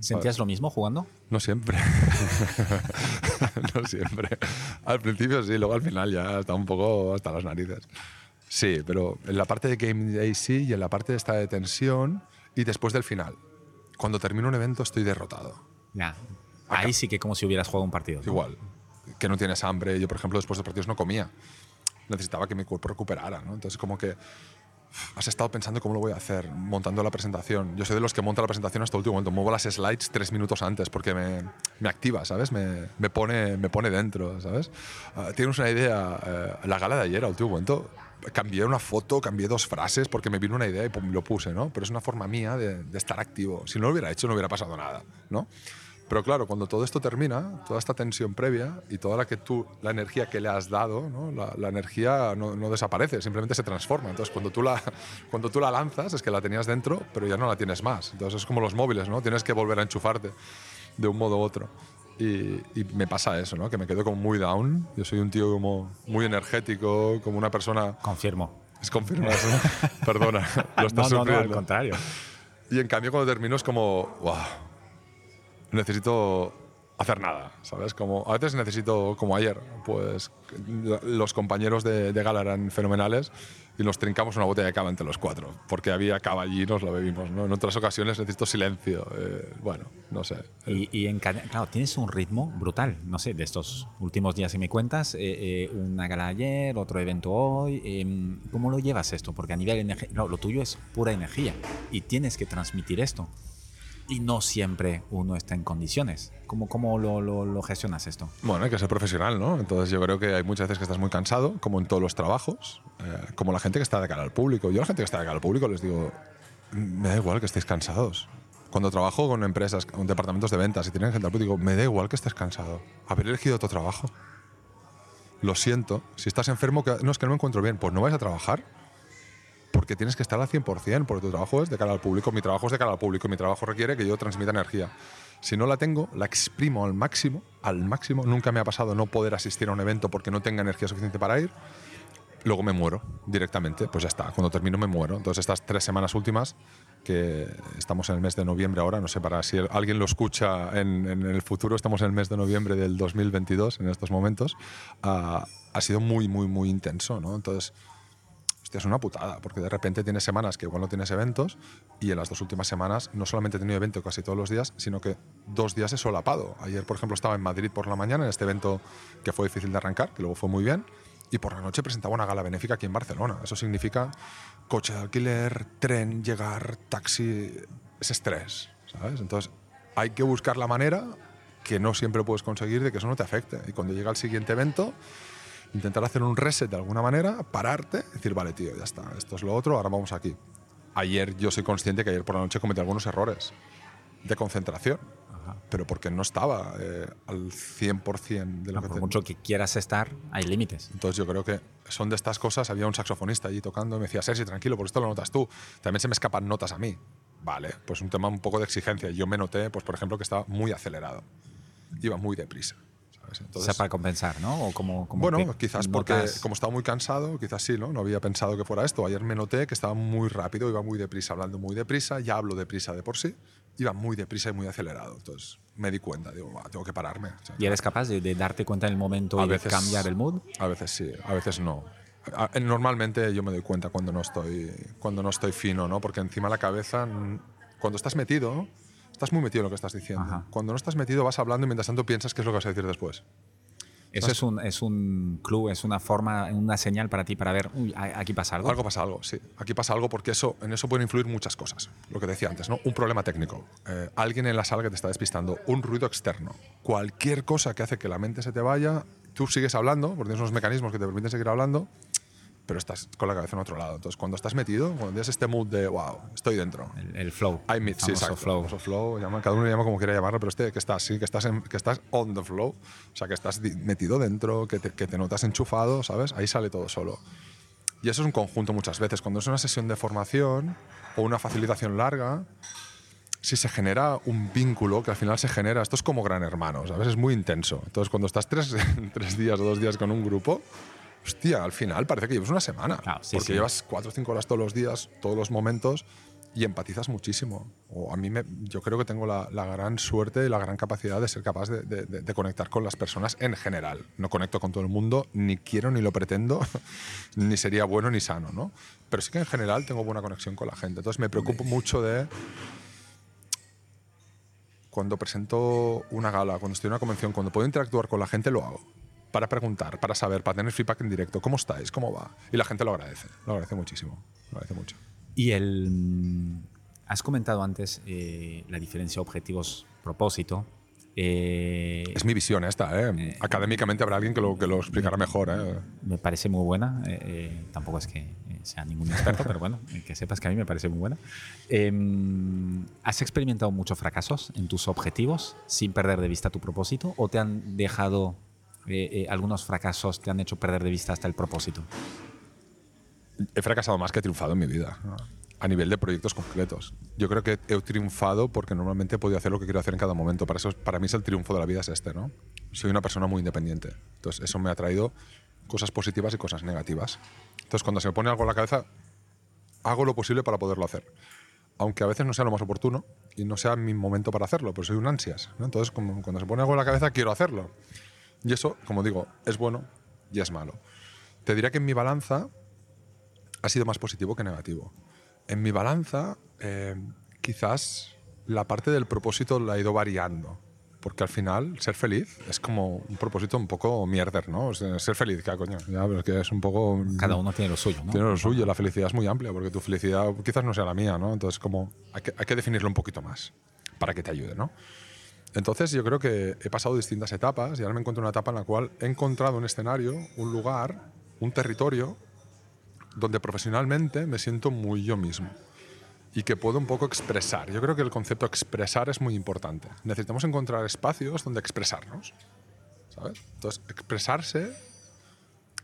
¿Sentías lo mismo jugando? No siempre. [LAUGHS] no siempre. Al principio sí, luego al final ya está un poco hasta las narices. Sí, pero en la parte de Game Day sí y en la parte de esta de tensión y después del final. Cuando termino un evento estoy derrotado. Ya. Ahí sí que como si hubieras jugado un partido. ¿no? Igual. Que no tienes hambre. Yo, por ejemplo, después de partidos no comía. Necesitaba que mi cuerpo recuperara. ¿no? Entonces, como que has estado pensando cómo lo voy a hacer, montando la presentación. Yo soy de los que monta la presentación hasta el último momento. Muevo las slides tres minutos antes porque me, me activa, ¿sabes? Me, me, pone, me pone dentro, ¿sabes? Uh, Tienes una idea. Uh, la gala de ayer, al último momento, cambié una foto, cambié dos frases porque me vino una idea y pum, lo puse, ¿no? Pero es una forma mía de, de estar activo. Si no lo hubiera hecho, no hubiera pasado nada, ¿no? Pero claro, cuando todo esto termina, toda esta tensión previa y toda la que tú, la energía que le has dado, ¿no? la, la, energía no, no, desaparece, simplemente se transforma. Entonces, cuando tú, la, [LAUGHS] cuando tú la lanzas, es que la tenías dentro, pero ya no la tienes más. Entonces, es como los móviles, ¿no? Tienes que volver a enchufarte de un modo u otro. Y, y, me pasa eso, ¿no? Que me quedo como muy down. Yo soy un tío como muy energético, como una persona... Confirmo. Es confirmar, ¿no? [LAUGHS] Perdona, [LAUGHS] lo estás no, no, no, al contrario. Y en cambio cuando termino es como, wow, necesito hacer nada, ¿sabes? Como, a veces necesito, como ayer, pues los compañeros de, de, gala eran fenomenales y nos trincamos una botella de cava entre los cuatro, porque había cava allí y nos bebimos, ¿no? En otras ocasiones necesito silencio, eh, bueno, no sé. Y, y en, claro, tienes un ritmo brutal, no sé, de estos últimos días, si me cuentas, eh, eh, una gala ayer, otro evento hoy, em, ¿cómo lo llevas esto? Porque a nivel de energía, no, lo tuyo es pura energía y tienes que transmitir esto y no siempre uno está en condiciones. ¿Cómo, cómo lo, gestionas esto? Bueno, hay que ser profesional, ¿no? Entonces yo creo que hay muchas veces que estás muy cansado, como en todos los trabajos, eh, como la gente que está de cara al público. Yo a la gente que está de cara al público les digo, me da igual que estéis cansados. Cuando trabajo con empresas, con departamentos de ventas y tienen gente al público, me da igual que estés cansado. Haber elegido otro trabajo. Lo siento. Si estás enfermo, no es que no me encuentro bien, pues no vais a trabajar porque tienes que estar al 100%, porque tu trabajo es de cara al público, mi trabajo es de cara al público, mi trabajo requiere que yo transmita energía. Si no la tengo, la exprimo al máximo, al máximo. Nunca me ha pasado no poder asistir a un evento porque no tenga energía suficiente para ir. Luego me muero directamente, pues ya está. Cuando termino me muero. Entonces estas tres semanas últimas, que estamos en el mes de noviembre ahora, no sé para si alguien lo escucha en, en el futuro, estamos en el mes de noviembre del 2022 en estos momentos, uh, ha sido muy, muy, muy intenso, ¿no? Entonces es una putada, porque de repente tienes semanas que igual no tienes eventos y en las dos últimas semanas no solamente he tenido evento casi todos los días, sino que dos días he solapado. Ayer, por ejemplo, estaba en Madrid por la mañana en este evento que fue difícil de arrancar, que luego fue muy bien, y por la noche presentaba una gala benéfica aquí en Barcelona. Eso significa coche de alquiler, tren, llegar, taxi, es estrés, ¿sabes? Entonces hay que buscar la manera que no siempre puedes conseguir de que eso no te afecte. Y cuando llega el siguiente evento, intentar hacer un reset de alguna manera, pararte, decir, vale, tío, ya está, esto es lo otro, ahora vamos aquí. Ayer yo soy consciente que ayer por la noche cometí algunos errores de concentración, Ajá. pero porque no estaba eh, al 100% de lo no, que Por mucho que quieras estar, hay límites. Entonces yo creo que son de estas cosas. Había un saxofonista allí tocando y me decía, Sergi, tranquilo, por esto lo notas tú. También se me escapan notas a mí. Vale, pues un tema un poco de exigencia. Yo me noté, pues por ejemplo, que estaba muy acelerado. Iba muy deprisa. Entonces, o sea, para compensar, ¿no? O como, como bueno, quizás porque como estaba muy cansado, quizás sí, ¿no? No había pensado que fuera esto. Ayer me noté que estaba muy rápido, iba muy deprisa, hablando muy deprisa, ya hablo deprisa de por sí, iba muy deprisa y muy acelerado. Entonces me di cuenta, digo, tengo que pararme. O sea, ¿Y eres capaz de, de, darte cuenta en el momento a y veces, de cambiar el mood? A veces sí, a veces no. Normalmente yo me doy cuenta cuando no estoy, cuando no estoy fino, ¿no? Porque encima la cabeza, cuando estás metido, estás muy metido en lo que estás diciendo. Ajá. Cuando no estás metido vas hablando y mientras tanto piensas qué es lo que vas a decir después. Eso es un, es un club, es una forma, una señal para ti para ver, uy, aquí pasa algo. Algo pasa algo, sí. Aquí pasa algo porque eso, en eso pueden influir muchas cosas. Lo que decía antes, ¿no? Un problema técnico, eh, alguien en la sala que te está despistando, un ruido externo, cualquier cosa que hace que la mente se te vaya, tú sigues hablando, porque tienes unos mecanismos que te permiten seguir hablando, pero estás con la cabeza en otro lado. Entonces, cuando estás metido, cuando tienes este mood de, wow, estoy dentro. El, el flow. I meet, sí, exacto. flow. flow, llama- cada uno le llama como quiera llamarlo, pero este que estás, sí, que estás, en- que estás on the flow, o sea, que estás metido dentro, que te, que te notas enchufado, ¿sabes? Ahí sale todo solo. Y eso es un conjunto muchas veces. Cuando es una sesión de formación o una facilitación larga, si se genera un vínculo que al final se genera, esto es como gran hermano, ¿sabes? Es muy intenso. Entonces, cuando estás tres, [LAUGHS] tres días o dos días con un grupo, hostia, al final parece que llevas una semana. Claro, sí, porque sí. llevas cuatro o cinco horas todos los días, todos los momentos, y empatizas muchísimo. O a mí, me, yo creo que tengo la, la gran suerte y la gran capacidad de ser capaz de, de- de- de conectar con las personas en general. No conecto con todo el mundo, ni quiero ni lo pretendo, [LAUGHS] ni sería bueno ni sano, ¿no? Pero sí que en general tengo buena conexión con la gente. Entonces me preocupo mucho de cuando presento una gala, cuando estoy en una convención, cuando puedo interactuar con la gente, lo hago. Para preguntar, para saber, para tener feedback en directo. ¿Cómo estáis? ¿Cómo va? Y la gente lo agradece. Lo agradece muchísimo. Lo agradece mucho. Y el. mm, Has comentado antes eh, la diferencia objetivos-propósito. Eh, Es mi visión esta, ¿eh? Académicamente habrá alguien que lo, que lo explicará mejor, ¿eh? me parece muy buena. eh, eh, tampoco es que eh, sea ningún experto, pero bueno, eh, que sepas que a mí me parece muy buena. Em, ¿Has experimentado muchos fracasos en tus objetivos sin perder de vista tu propósito? ¿O te han dejado eh, eh, algunos fracasos, te han hecho perder de vista hasta el propósito? He fracasado más que he triunfado en mi vida. A nivel de proyectos concretos. Yo creo que he triunfado porque normalmente he podido hacer lo que quiero hacer en cada momento. Para, eso, para mí es el triunfo de la vida es este, ¿no? Soy una persona muy independiente. Entonces, eso me ha traído cosas positivas y cosas negativas. Entonces, cuando se me pone algo en la cabeza, hago lo posible para poderlo hacer. Aunque a veces no sea lo más oportuno y no sea mi momento para hacerlo, pero soy un ansias. ¿no? Entonces, cuando se pone algo en la cabeza, quiero hacerlo. Y eso, como digo, es bueno y es malo. Te diría que en mi balanza ha sido más positivo que negativo. En mi balanza, eh, quizás la parte del propósito la he ido variando. Porque al final, ser feliz es como un propósito un poco mierder, ¿no? O sea, ser feliz, ¿qué coño? Ya, pero es que es un poco. Cada uno tiene lo suyo, ¿no? Tiene lo suyo, la felicidad es muy amplia, porque tu felicidad quizás no sea la mía, ¿no? Entonces, como hay que, hay que definirlo un poquito más para que te ayude, ¿no? Entonces, yo creo que he pasado distintas etapas y ahora me encuentro en una etapa en la cual he encontrado un escenario, un lugar, un territorio donde profesionalmente me siento muy yo mismo y que puedo un poco expresar. Yo creo que el concepto expresar es muy importante. Necesitamos encontrar espacios donde expresarnos, ¿sabes? Entonces, expresarse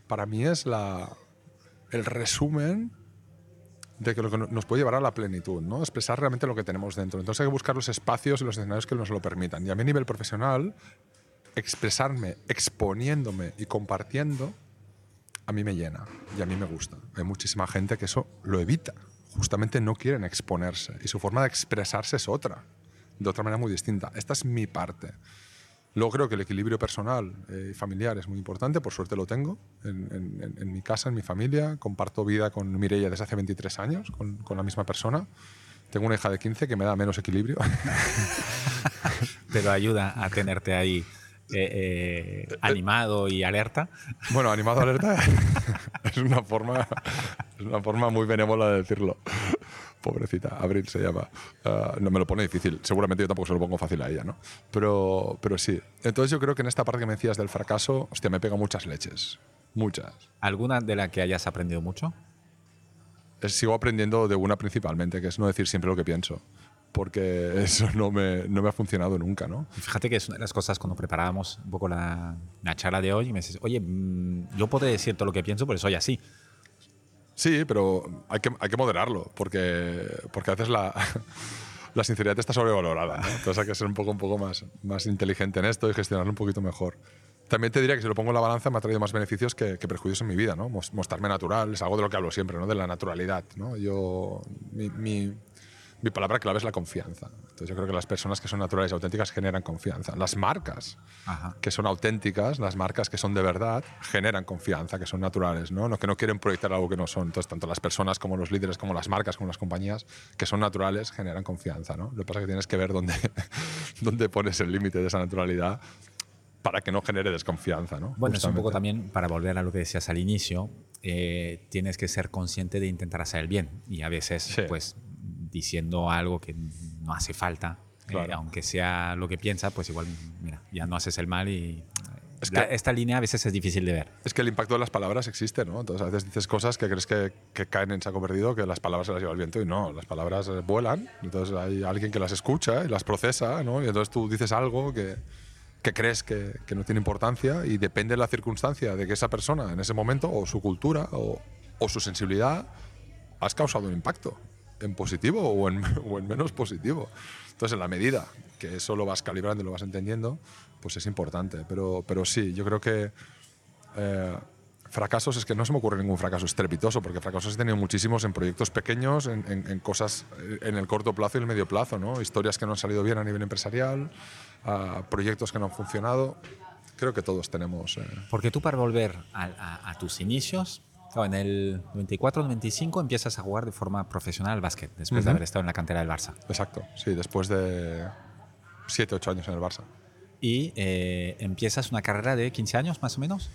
para mí es la, el resumen de que lo que no- nos puede llevar a la plenitud, ¿no? Expresar realmente lo que tenemos dentro. Entonces hay que buscar los espacios y los escenarios que nos lo permitan. Y a a nivel profesional, expresarme exponiéndome y compartiendo, a mí me llena y a mí me gusta. Hay muchísima gente que eso lo evita. Justamente no quieren exponerse y su forma de expresarse es otra, de otra manera muy distinta. Esta es mi parte. Luego creo que el equilibrio personal eh, y familiar es muy importante, por suerte lo tengo en, en- en- en mi casa, en mi familia. Comparto vida con Mireia desde hace 23 años, con, con la misma persona. Tengo una hija de 15 que me da menos equilibrio. [LAUGHS] Pero ayuda a tenerte ahí eh, eh, animado y alerta. Bueno, animado alerta [LAUGHS] es una forma, es una forma muy benévola de decirlo. Pobrecita, Abril se llama. Ah, no me lo pone difícil. Seguramente yo tampoco se lo pongo fácil a ella, ¿no? Pero, pero sí. Entonces yo creo que en esta parte que me decías del fracaso, hostia, me pega muchas leches. Muchas. ¿Alguna de la que hayas aprendido mucho? Es- sigo aprendiendo de una principalmente, que es no decir siempre lo que pienso. Porque [LAUGHS] eso no me, no me ha funcionado nunca, ¿no? Fíjate que es una de las cosas cuando preparábamos un poco la, la charla de hoy y me dices, oye, mm, yo puedo decir todo lo que pienso, pero soy así. Sí, pero hay que, hay que moderarlo, porque, porque a veces la, [LAUGHS] la sinceridad está sobrevalorada. ¿no? Entonces hay que ser un poco, un poco más, más inteligente en esto y gestionarlo un poquito mejor. También te diría que si lo pongo en la balanza me ha traído más beneficios que, que perjuicios en mi vida, ¿no? Mos- Mostrarme natural, es algo de lo que hablo siempre, ¿no? De la naturalidad, ¿no? Yo, mi, mi, mi palabra clave es la confianza. Entonces yo creo que las personas que son naturales y auténticas generan confianza. Las marcas Ajá. que son auténticas, las marcas que son de verdad, generan confianza, que son naturales, ¿no? No- que no quieren proyectar algo que no son. Entonces, tanto las personas como los líderes, como las marcas, como las compañías, que son naturales, generan confianza, ¿no? Lo que pasa es que tienes que ver dónde, [LAUGHS] dónde pones el límite de esa naturalidad para que no genere desconfianza, ¿no? Bueno, es un poco Justamente. también, para volver a lo que decías al inicio, eh, tienes que ser consciente de intentar hacer el bien. Y a veces, Sí. pues, diciendo algo que no hace falta, eh, aunque sea lo que piensa, pues igual, mira, ya no haces el mal y Es La- que- esta línea a veces es difícil de ver. Es que el impacto de las palabras existe, ¿no? Entonces a veces dices cosas que crees que, que caen en saco perdido, que las palabras se las lleva el viento y no, las palabras eh, vuelan, entonces hay alguien que las escucha y las procesa, ¿no? Y entonces tú dices algo que, que crees que, que no tiene importancia y depende de la circunstancia de que esa persona en ese momento o su cultura o, o su sensibilidad has causado un impacto en positivo [LAUGHS] o en, menos positivo. Entonces, en la medida que eso lo vas calibrando y lo vas entendiendo, pues es importante. Pero, pero sí, yo creo que eh, fracasos es que no se me ocurre ningún fracaso estrepitoso, porque fracasos he tenido muchísimos en proyectos pequeños, en, cosas eh, en el corto plazo y el medio plazo, ¿no? Historias que no han salido bien a nivel empresarial, proyectos que no han funcionado. Creo que todos tenemos. eh, Porque tú para volver a tus inicios, en el 94-95 empiezas a jugar de forma profesional al básquet, después de Ujú. haber estado en la cantera del Barça. exacto, sí, después de 7, 8 años en el Barça. Y eh, empiezas una carrera de 15 años más o menos.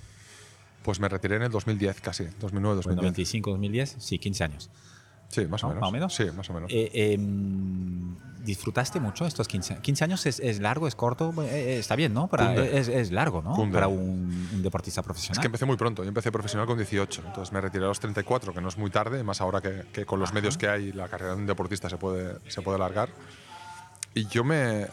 Pues me retiré en el 2010 casi, 2009, 2010. 95, 2010, sí, 15 años. Sí, más o ¿no? menos. ¿Más o menos? Sí, más o menos. Eh, em, ¿Disfrutaste mucho estos 15 años? 15 años es, es largo, es corto, Eh, eh, está bien, ¿no? Para, es, es largo, ¿no? Cunde. Para un, un deportista profesional. Es que empecé muy pronto, yo empecé profesional con 18, entonces me retiré a los 34, que no es muy tarde, más ahora que, que con los medios que hay la carrera de un deportista se puede, se puede alargar. Y yo me,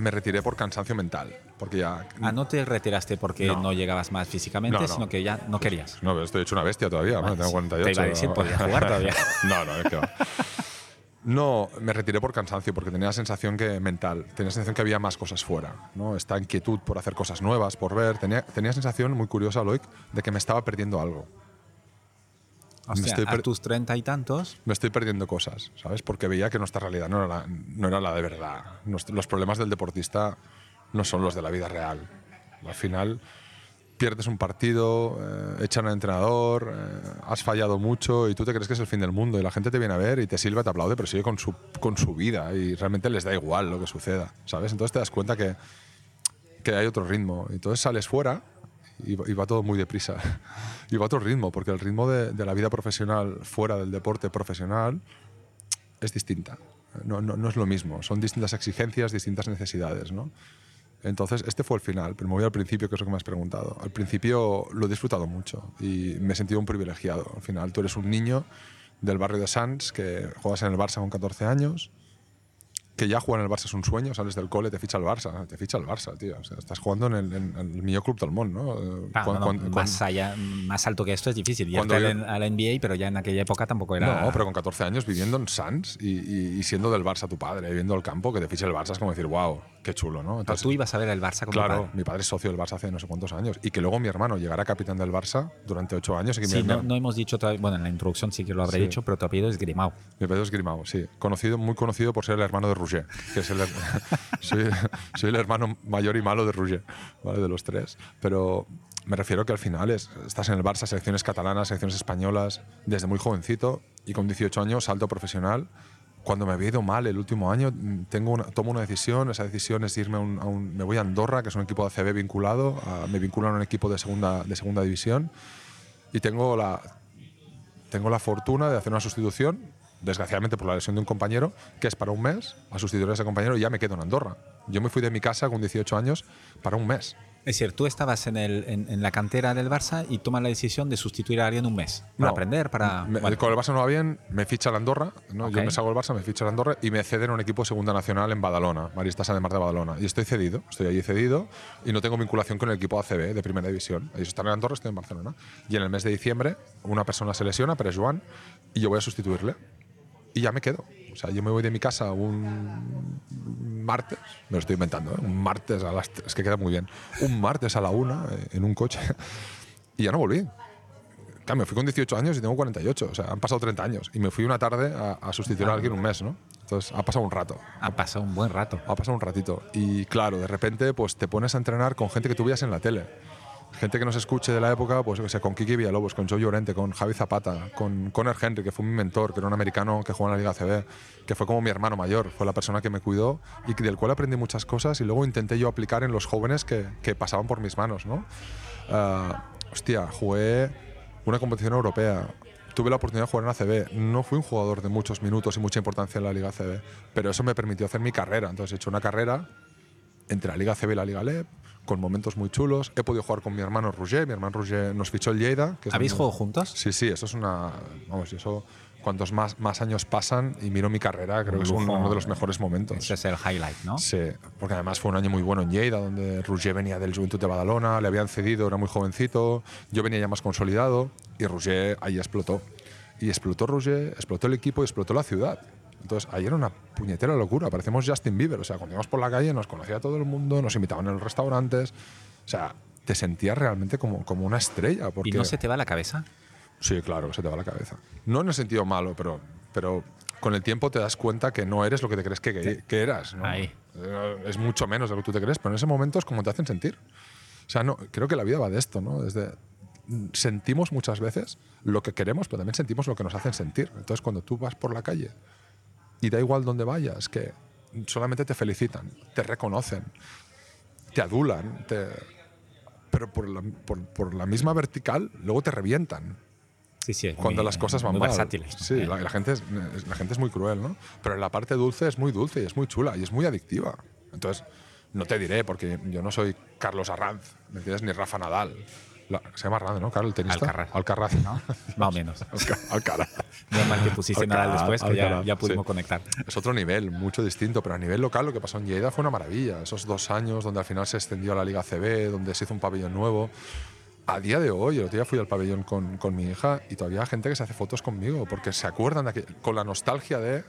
me retiré por cansancio mental, porque ya... Ah, no te retiraste porque No. no, llegabas más físicamente, No, no. sino que ya no querías. No, pero estoy hecho una bestia todavía. Bueno, tengo sí, 48. te iba a decir, podía jugar todavía. [LAUGHS] no, no, es que va. No, me retiré por cansancio, porque tenía la sensación que mental, tenía la sensación que había más cosas fuera, ¿no? Esta inquietud por hacer cosas nuevas, por ver, tenía, tenía sensación muy curiosa, Loic, de que me estaba perdiendo algo. Hostia, estoy a tus treinta y tantos, me estoy perdiendo cosas, ¿sabes? Porque veía que nuestra realidad no era la, no era la de verdad. Nuestro- los problemas del deportista no son los de la vida real. Al final pierdes un partido, eh, echan al entrenador, eh, has fallado mucho y tú te crees que es el fin del mundo y la gente te viene a ver y te silba, te aplaude, pero sigue con su, con su vida y realmente les da igual lo que suceda, ¿sabes? Entonces te das cuenta que, que hay otro ritmo. Y entonces sales fuera y, va- todo muy deprisa. [LAUGHS] y va a otro ritmo, porque el ritmo de, de la vida profesional fuera del deporte profesional es distinta. No, no, no es lo mismo. Son distintas exigencias, distintas necesidades, ¿no? Entonces, este fue el final, pero me voy al principio, que es lo que me has preguntado. Al principio lo he disfrutado mucho y me he sentido un privilegiado. Al final, tú eres un niño del barrio de Sants que juegas en el Barça con 14 años, que ya jugar en el Barça es un sueño, sales del cole, te ficha el Barça, te ficha el Barça, tío. O sea, estás jugando en el, en el club del mundo, ¿no? Ah, no, no, más, allá, más alto que esto es difícil. Yo- al- a la NBA, pero ya en aquella época tampoco era. No, pero con 14 años viviendo en Sants y, y- y siendo del Barça tu padre, viendo el campo, que te fiche el Barça es como decir, wow, qué chulo, ¿no? Pero tú ibas a ver el Barça con Claro, padre. mi padre es socio del Barça hace no sé cuántos años. Y que luego mi hermano llegara capitán del Barça durante ocho años. Y que Sí, mi, no, hemos dicho todavía, bueno, en la introducción sí que lo habré Sí. dicho, pero tu apellido es Grimao. mi padre es Grimao, sí. Conocido, muy conocido por ser el hermano de Que es el, [LAUGHS] soy, soy el hermano mayor y malo de Roger, ¿vale? de los tres. Pero me refiero que al final es, estás en el Barça, selecciones catalanas, selecciones españolas, desde muy jovencito. Y con 18 años, salto profesional. Cuando me había ido mal el último año, tengo una- tomo una decisión. Esa decisión es irme a un, a un- Me voy a Andorra, que es un equipo de ACB vinculado. a- me vinculan a un equipo de segunda, de segunda división. Y tengo la, tengo la fortuna de hacer una sustitución, desgraciadamente por la lesión de un compañero, que es para un mes, a sustituir a ese compañero y ya me quedo en Andorra. Yo me fui de mi casa con 18 años para un mes. Es decir, tú estabas en, el, en, en la cantera del Barça y tomas la decisión de sustituir a alguien un mes. Para No, aprender, para. Me- Con el Barça no va bien, me ficha el Andorra, ¿no? Ok. yo me salgo del Barça, me ficha el Andorra y me ceden a un equipo de segunda nacional en Badalona, Maristas de Mar de Badalona. Y estoy cedido, estoy allí cedido y no tengo vinculación con el equipo ACB de primera división. Ellos están en Andorra, estoy en Barcelona. Y en el mes de diciembre una persona se lesiona, pero es Joan, y yo voy a sustituirle. Y ya me quedo. O sea, yo me voy de mi casa un martes, me lo estoy inventando, ¿eh? un martes a las... Es que queda muy bien. Un martes a la una eh, en un coche [LAUGHS] y ya no volví. Claro, me fui con 18 años y tengo 48, o sea, han pasado 30 años. Y me fui una tarde a, a sustituir a alguien un mes, ¿no? Entonces, ha pasado un rato. ha pasado un buen rato. Ha pasado un ratito. Y claro, de repente, pues te pones a entrenar con gente que tú veías en la tele. Gente que nos escuche de la época, pues sé, con Kiki Villalobos, con Joe Llorente, con Javi Zapata, con Conor Henry, que fue mi mentor, que era un americano que jugó en la Liga CB, que fue como mi hermano mayor, fue la persona que me cuidó y que- del cual aprendí muchas cosas y luego intenté yo aplicar en los jóvenes que, que pasaban por mis manos, ¿no? Ah, hostia, jugué una competición europea. Tuve la oportunidad de jugar en ACB. No fui un jugador de muchos minutos y mucha importancia en la Liga ACB, pero eso me permitió hacer mi carrera. Entonces he hecho una carrera entre la Liga CB y la Liga LEP, con momentos muy chulos. He podido jugar con mi hermano Roger, mi hermano Roger nos fichó el Lleida. Que ¿Habéis jugado juntos? Sí, sí, eso es una. Vamos, eso. Cuantos más, más años pasan y miro mi carrera, creo que es uno de los mejores momentos. Ese es el highlight, ¿no? Sí, porque además fue un año muy bueno en Lleida, donde Roger venía del Juventud de Badalona, le habían cedido, era muy jovencito, yo venía ya más consolidado y Roger ahí explotó. Y explotó Roger, explotó el equipo y explotó la ciudad. Entonces, ahí era una puñetera locura, parecemos Justin Bieber, o sea, cuando íbamos por la calle nos conocía todo el mundo, nos invitaban en los restaurantes, o sea, te sentías realmente como, como una estrella. Porque, ¿Y no se te va la cabeza? Sí, claro, se te va la cabeza. No en el sentido malo, pero, pero con el tiempo te das cuenta que no eres lo que te crees que, que eras. ¿no? Ahí. Eh, Es mucho menos de lo que tú te crees, pero en ese momento es como te hacen sentir. O sea, no, creo que la vida va de esto, ¿no? Desde, sentimos muchas veces lo que queremos, pero también sentimos lo que nos hacen sentir. Entonces, cuando tú vas por la calle y da igual dónde vayas, que solamente te felicitan, te reconocen, te adulan, te- pero por la, por- por la misma vertical, luego te revientan Sí, sí. cuando muy- las cosas van muy mal. versátiles. Sí, la, la gente es, es- la gente es muy cruel, ¿no? Pero la parte dulce es muy dulce y es muy chula y es muy adictiva. Entonces, no te diré, porque yo no soy Carlos Arranz, ¿me entiendes? Ni Rafa Nadal. La- se llama Arranz, ¿no? Carlos, el tenista. Alcaraz. Alcaraz. ¿no? Más o menos. [LAUGHS] Alca- Alcaraz. No mal que pusiste Alcaraz, nada después, que ya, Alcaraz, ya pudimos sí. conectar. Es otro nivel, mucho distinto, pero a nivel local lo que pasó en Lleida fue una maravilla. Esos dos años donde al final se extendió a la Liga CB, donde se hizo un pabellón nuevo. A día de hoy, el otro día fui al pabellón con, con mi hija y todavía hay gente que se hace fotos conmigo porque se acuerdan de aquel- con la nostalgia de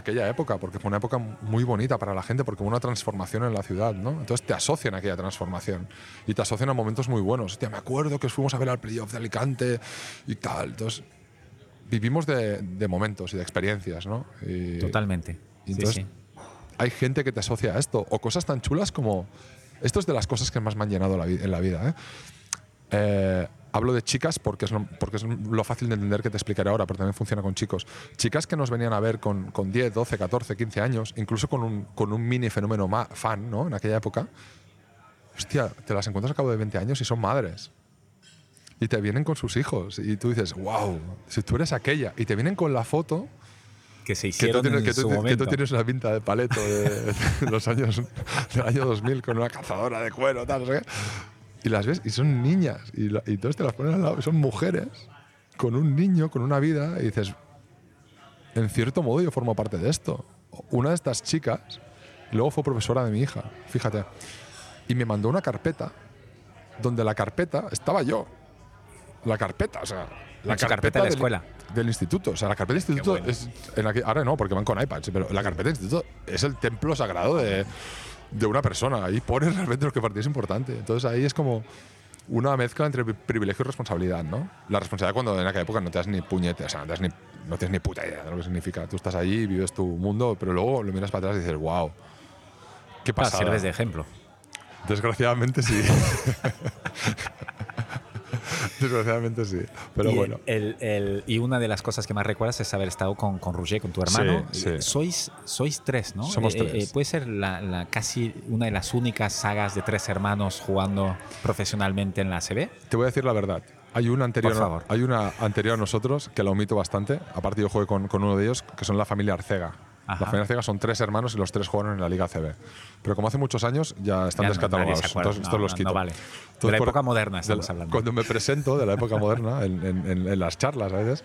aquella época, porque fue una época muy bonita para la gente, porque hubo una transformación en la ciudad, ¿no? Entonces te asocian a aquella transformación y te asocian a momentos muy buenos. Hostia, me acuerdo que fuimos a ver al playoff de Alicante y tal. Entonces vivimos de, de momentos y de experiencias, ¿no? Y- Totalmente. y Sí, entonces sí. hay gente que te asocia a esto o cosas tan chulas como esto es de las cosas que más me han llenado la en la vida. ¿eh? Eh, hablo de chicas porque es, lo, porque es lo fácil de entender que te explicaré ahora, pero también funciona con chicos. Chicas que nos venían a ver con, con 10, 12, 14, 15 años, incluso con un, con un mini fenómeno ma- fan ¿no? en aquella época. Hostia, te las encuentras a cabo de 20 años y son madres. Y te vienen con sus hijos. Y tú dices, wow, si tú eres aquella. Y te vienen con la foto Que se que tú, hicieron tienes, en que, tú, su que tú tienes una pinta de paleto de, [LAUGHS] de los años del año 2000 con una cazadora de cuero, tal. Y las ves y son niñas. Y, la- y entonces te las ponen al lado y son mujeres con un niño, con una vida. Y dices, en cierto modo yo formo parte de esto. Una de estas chicas luego fue profesora de mi hija, fíjate. Y me mandó una carpeta donde la carpeta estaba yo. La carpeta, o sea, la su carpeta de la del- escuela. Del instituto. O sea, la carpeta del instituto bueno. es. en aquel- ahora no, porque van con iPads, pero la carpeta del instituto es el templo sagrado de, de una persona. Ahí pones realmente lo que para ti es importante. Entonces ahí es como una mezcla entre pri- privilegio y responsabilidad, ¿no? La responsabilidad cuando en aquella época no te das ni puñete, o sea, no, te das ni, no tienes ni puta idea de lo que significa. Tú estás ahí, vives tu mundo, pero luego lo miras para atrás y dices, wow, qué Claro, pasada. sirves de ejemplo. Desgraciadamente sí. [LAUGHS] [LAUGHS] Desgraciadamente sí. Pero y, bueno. el- el- y una de las cosas que más recuerdas es haber estado con, con Roger, con tu hermano. Sí, sí. Sois, sois tres, ¿no? Somos Eh, eh, tres. puede ser la, la- casi una de las únicas sagas de tres hermanos jugando profesionalmente en la ACB. Te voy a decir la verdad. Hay una anterior, Por favor. hay una anterior a nosotros que la omito bastante. Aparte, yo jugué con, con uno de ellos, que son la familia Arcega. Ajá. La familia Arcega son tres hermanos y los tres jugaron en la Liga CB. Pero como hace muchos años, ya están Ya no- descatalogados. acuerda. entonces, No, estos los no, quito. no vale. Entonces, De la por- época moderna de estamos la- hablando. Cuando me [LAUGHS] presento de la época moderna, en, en- en- en las charlas a veces,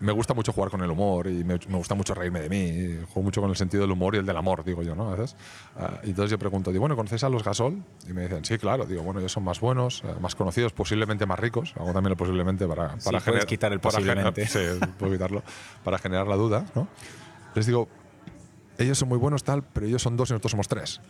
me gusta mucho jugar con el humor y me, me gusta mucho reírme de mí. juego mucho con el sentido del humor y el del amor, digo yo, ¿no? A veces. Ah, y entonces yo pregunto, digo, bueno, ¿conocéis a los Gasol? Y me dicen, sí, claro. Digo, bueno, ellos son más buenos, eh, más conocidos, posiblemente más ricos. Hago también el posiblemente para, Sí, para puedes gener- quitar el para generar- posiblemente. [LAUGHS] sí, puedo quitarlo. Para generar la duda, ¿no? Les digo, ellos son muy buenos, tal, pero ellos son dos y nosotros somos tres.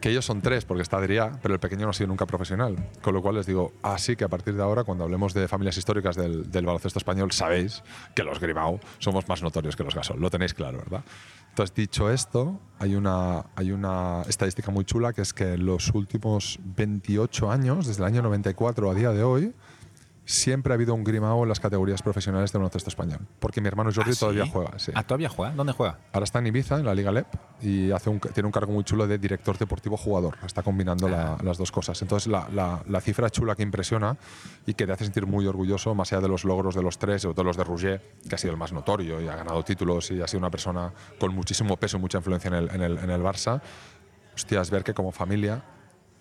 Que ellos son tres, porque está Adrià, pero el pequeño no ha sido nunca profesional. Con lo cual les digo, así que a partir de ahora, cuando hablemos de familias históricas del, del baloncesto español, sabéis que los Grimau somos más notorios que los Gasol. Lo tenéis claro, ¿verdad? Entonces, dicho esto, hay una, hay una estadística muy chula que es que en los últimos 28 años, desde el año 94 a día de hoy, siempre ha habido un Grimao en las categorías profesionales del baloncesto español. Porque mi hermano Jordi ¿Ah, sí? todavía juega. Sí. Ah, ¿todavía juega? ¿Dónde juega? Ahora está en Ibiza, en la Liga LEP, y hace un, tiene un cargo muy chulo de director deportivo jugador. Está combinando la- las dos cosas. Entonces, la, la- la cifra chula que impresiona y que te hace sentir muy orgulloso, más allá de los logros de los tres, sobre todo los de Rouget, que ha sido el más notorio y ha ganado títulos y ha sido una persona con muchísimo peso y mucha influencia en el, en el, en el Barça, hostia, es ver que como familia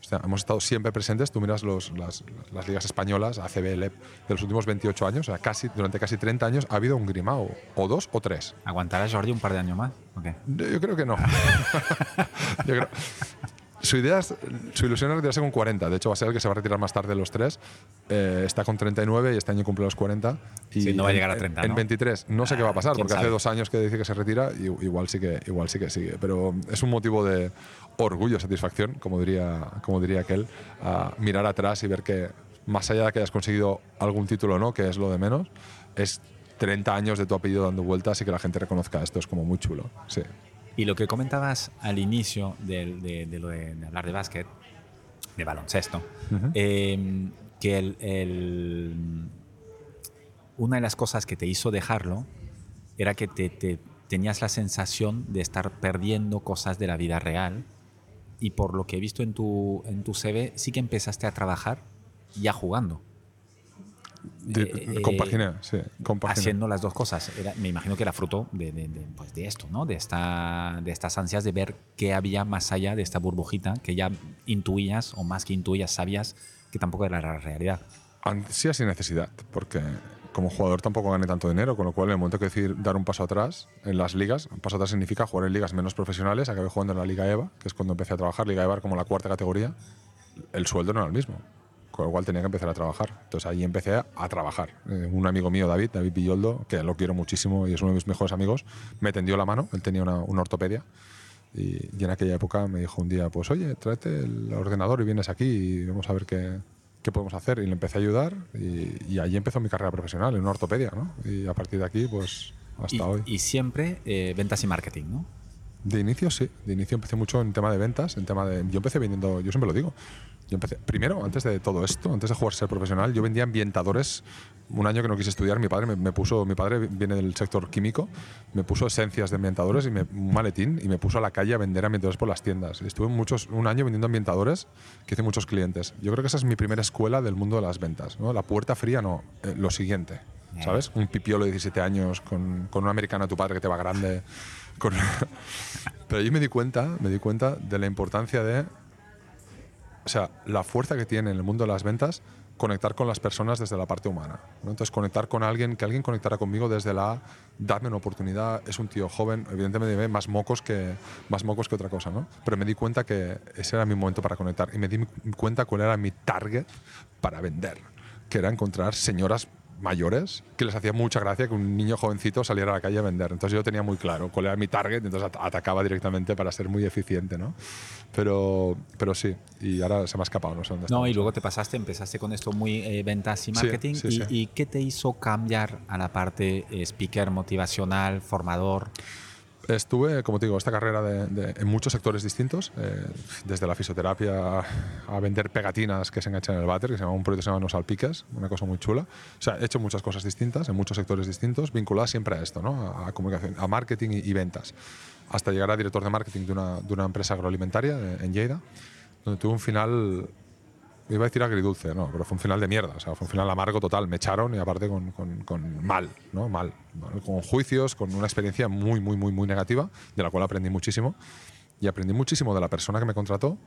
sea, hemos estado siempre presentes. Tú miras los, las, las ligas españolas, ACB, LEP, de los últimos 28 años, o sea, casi, durante casi 30 años ha habido un Grimao, o dos o tres. ¿Aguantará Jordi un par de años más? Okay. Yo creo que no. [LAUGHS] Yo creo, su idea, es, su ilusión es retirarse con 40. De hecho, va a ser el que se va a retirar más tarde de los tres. Eh, está con 39 y este año cumple los 40. Y sí, no va a en- llegar a 30. En ¿no? 23. No sé qué va a pasar, ¿Quién porque hace sabe? dos años que dice que se retira y igual sí que, igual sí que sigue. Pero es un motivo de orgullo, satisfacción, como diría, como diría aquel, a mirar atrás y ver que más allá de que hayas conseguido algún título o no, que es lo de menos, es 30 años de tu apellido dando vueltas y que la gente reconozca esto. Es como muy chulo. Sí. Y lo que comentabas al inicio de, de lo de, de hablar de básquet, de baloncesto, eh, que el, el- una de las cosas que te hizo dejarlo era que te, te- tenías la sensación de estar perdiendo cosas de la vida real y por lo que he visto en tu, en tu CV sí que empezaste a trabajar ya jugando. De- Eh, sí, compaginé. haciendo las dos cosas. Era- me imagino que era fruto de, de- de, pues, de esto, ¿no? De, esta, de estas ansias de ver qué había más allá de esta burbujita que ya intuías, o más que intuías, sabías que tampoco era la realidad. Ansias y necesidad, porque como jugador tampoco gané tanto dinero, con lo cual en el momento que decir dar un paso atrás en las ligas, un paso atrás significa jugar en ligas menos profesionales, acabé jugando en la Liga EVA, que es cuando empecé a trabajar, Liga EVA como la cuarta categoría, el sueldo no era el mismo, con lo cual tenía que empezar a trabajar. Entonces ahí empecé a, a trabajar. Eh, un amigo mío, David, David Villoldo, que lo quiero muchísimo y es uno de mis mejores amigos, me tendió la mano, él tenía una, una ortopedia. Y, y en aquella época me dijo un día, pues oye, tráete el ordenador y vienes aquí y vamos a ver qué, qué podemos hacer. Y le empecé a ayudar y, y ahí empezó mi carrera profesional, en una ortopedia, ¿no? Y a partir de aquí, pues hasta Y, hoy. y siempre eh, ventas y marketing, ¿no? De inicio sí, de inicio empecé mucho en tema de ventas, en tema de yo empecé vendiendo, yo siempre lo digo. Yo empecé primero antes de todo esto, antes de jugar a ser profesional, yo vendía ambientadores. Un año que no quise estudiar, mi padre me, me puso, mi padre viene del sector químico, me puso esencias de ambientadores y me, un maletín y me puso a la calle a vender ambientadores por las tiendas. Estuve muchos un año vendiendo ambientadores que hice muchos clientes. Yo creo que esa es mi primera escuela del mundo de las ventas, ¿no? La puerta fría no, eh, lo siguiente. ¿Sabes? Un pipiolo de 17 años con, con un americano a tu padre que te va grande. Con... [LAUGHS] Pero ahí me di cuenta, me di cuenta de la importancia de, o sea, la fuerza que tiene en el mundo de las ventas conectar con las personas desde la parte humana. ¿no? Entonces, conectar con alguien, que alguien conectara conmigo desde la darme una oportunidad, es un tío joven, evidentemente me más mocos que más mocos que otra cosa, ¿no? Pero me di cuenta que ese era mi momento para conectar y me di cuenta cuál era mi target para vender, que era encontrar señoras mayores que les hacía mucha gracia que un niño jovencito saliera a la calle a vender. Entonces yo tenía muy claro cuál era mi target, entonces at- atacaba directamente para ser muy eficiente, ¿no? Pero, pero sí, y ahora se me ha escapado, no sé dónde No, y luego te pasaste, empezaste con esto muy eh, ventas y Sí, marketing. sí, y, sí. y qué te hizo cambiar a la parte eh, speaker motivacional, formador? Estuve, como te digo, esta carrera de- en muchos sectores distintos, eh, desde la fisioterapia a, vender pegatinas que se enganchan en el váter, que se llama un proyecto que se llama una cosa muy chula. O sea, he hecho muchas cosas distintas, en muchos sectores distintos, vinculadas siempre a esto, ¿no? a, comunicación, a marketing y, y ventas, hasta llegar a director de marketing de una, de una empresa agroalimentaria eh, en Lleida, donde tuve un final iba a decir agridulce, no, pero fue un final de mierda, o sea, fue un final amargo total, me echaron y aparte con, con- con mal, ¿no? Mal, con juicios, con una experiencia muy, muy, muy, muy negativa, de la cual aprendí muchísimo, y aprendí muchísimo de la persona que me contrató,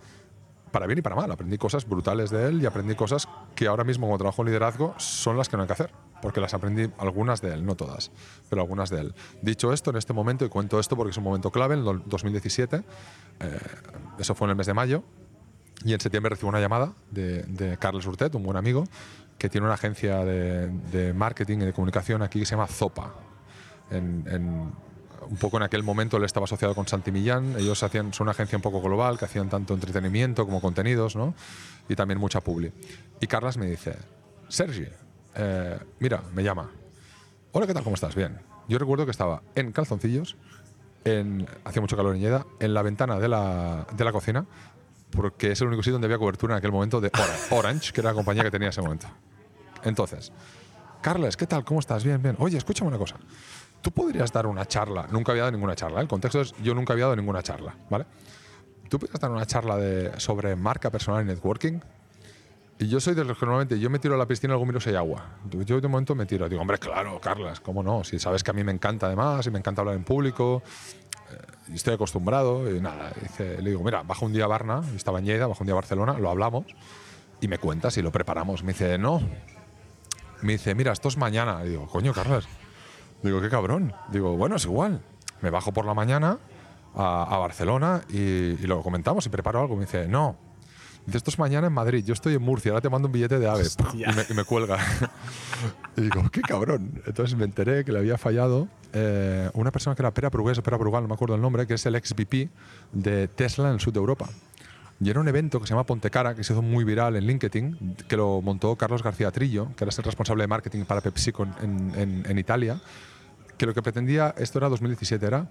para bien y para mal, aprendí cosas brutales de él y aprendí cosas que ahora mismo como trabajo en liderazgo son las que no hay que hacer, porque las aprendí algunas de él, no todas, pero algunas de él. Dicho esto, en este momento, y cuento esto porque es un momento clave, en el 2017, eh, eso fue en el mes de mayo, y en septiembre recibo una llamada de, Carles Urtet, un buen amigo, que tiene una agencia de, marketing y de comunicación aquí que se llama Zopa. En, un poco en aquel momento él estaba asociado con Santi Millán. Ellos hacían, son una agencia un poco global que hacían tanto entretenimiento como contenidos, ¿no? Y también mucha publi. Y Carlas me dice, Sergi, eh, mira, me llama. Hola, ¿qué tal? ¿Cómo estás? Bien. Yo recuerdo que estaba en calzoncillos, hacía mucho calor en Lleida, en la ventana de la, de la cocina, porque es el único sitio donde había cobertura en aquel momento de Ora- Orange, que era la compañía que tenía en ese momento. Entonces, Carles, ¿qué tal? ¿Cómo estás? Bien, bien. Oye, escúchame una cosa. Tú podrías dar una charla. Nunca había dado ninguna charla. ¿eh? El contexto es, yo nunca había dado ninguna charla, ¿vale? Tú podrías dar una charla de, sobre marca personal y networking. Y yo soy de los que normalmente yo me tiro a la piscina luego miro si hay agua. Yo de momento me tiro. Digo, hombre, claro, Carlas, ¿cómo no? Si sabes que a mí me encanta además y me encanta hablar en público. Y estoy acostumbrado y nada. Dice, le digo, mira, bajo un día a Barna, estaba en Lleida, bajo un día a Barcelona, lo hablamos y me cuentas y lo preparamos. Me dice, no. Me dice, mira, esto es mañana. Y digo, coño, Carlos. Digo, qué cabrón. Digo, bueno, es igual. Me bajo por la mañana a, a Barcelona y, y lo comentamos y preparo algo. Me dice, no. Dice, esto es mañana en Madrid. Yo estoy en Murcia. Ahora te mando un billete de ave. [LAUGHS] Y me, y me cuelga. [LAUGHS] y digo, qué cabrón. Entonces me enteré que le había fallado eh, una persona que era Pera Prugués o Pera Prugal, no me acuerdo el nombre, que es el ex VP de Tesla en el sur de Europa. Y era un evento que se llama Pontecara, que se hizo muy viral en LinkedIn, que lo montó Carlos García Trillo, que era el responsable de marketing para PepsiCo en, en- en Italia, que lo que pretendía, esto era 2017, era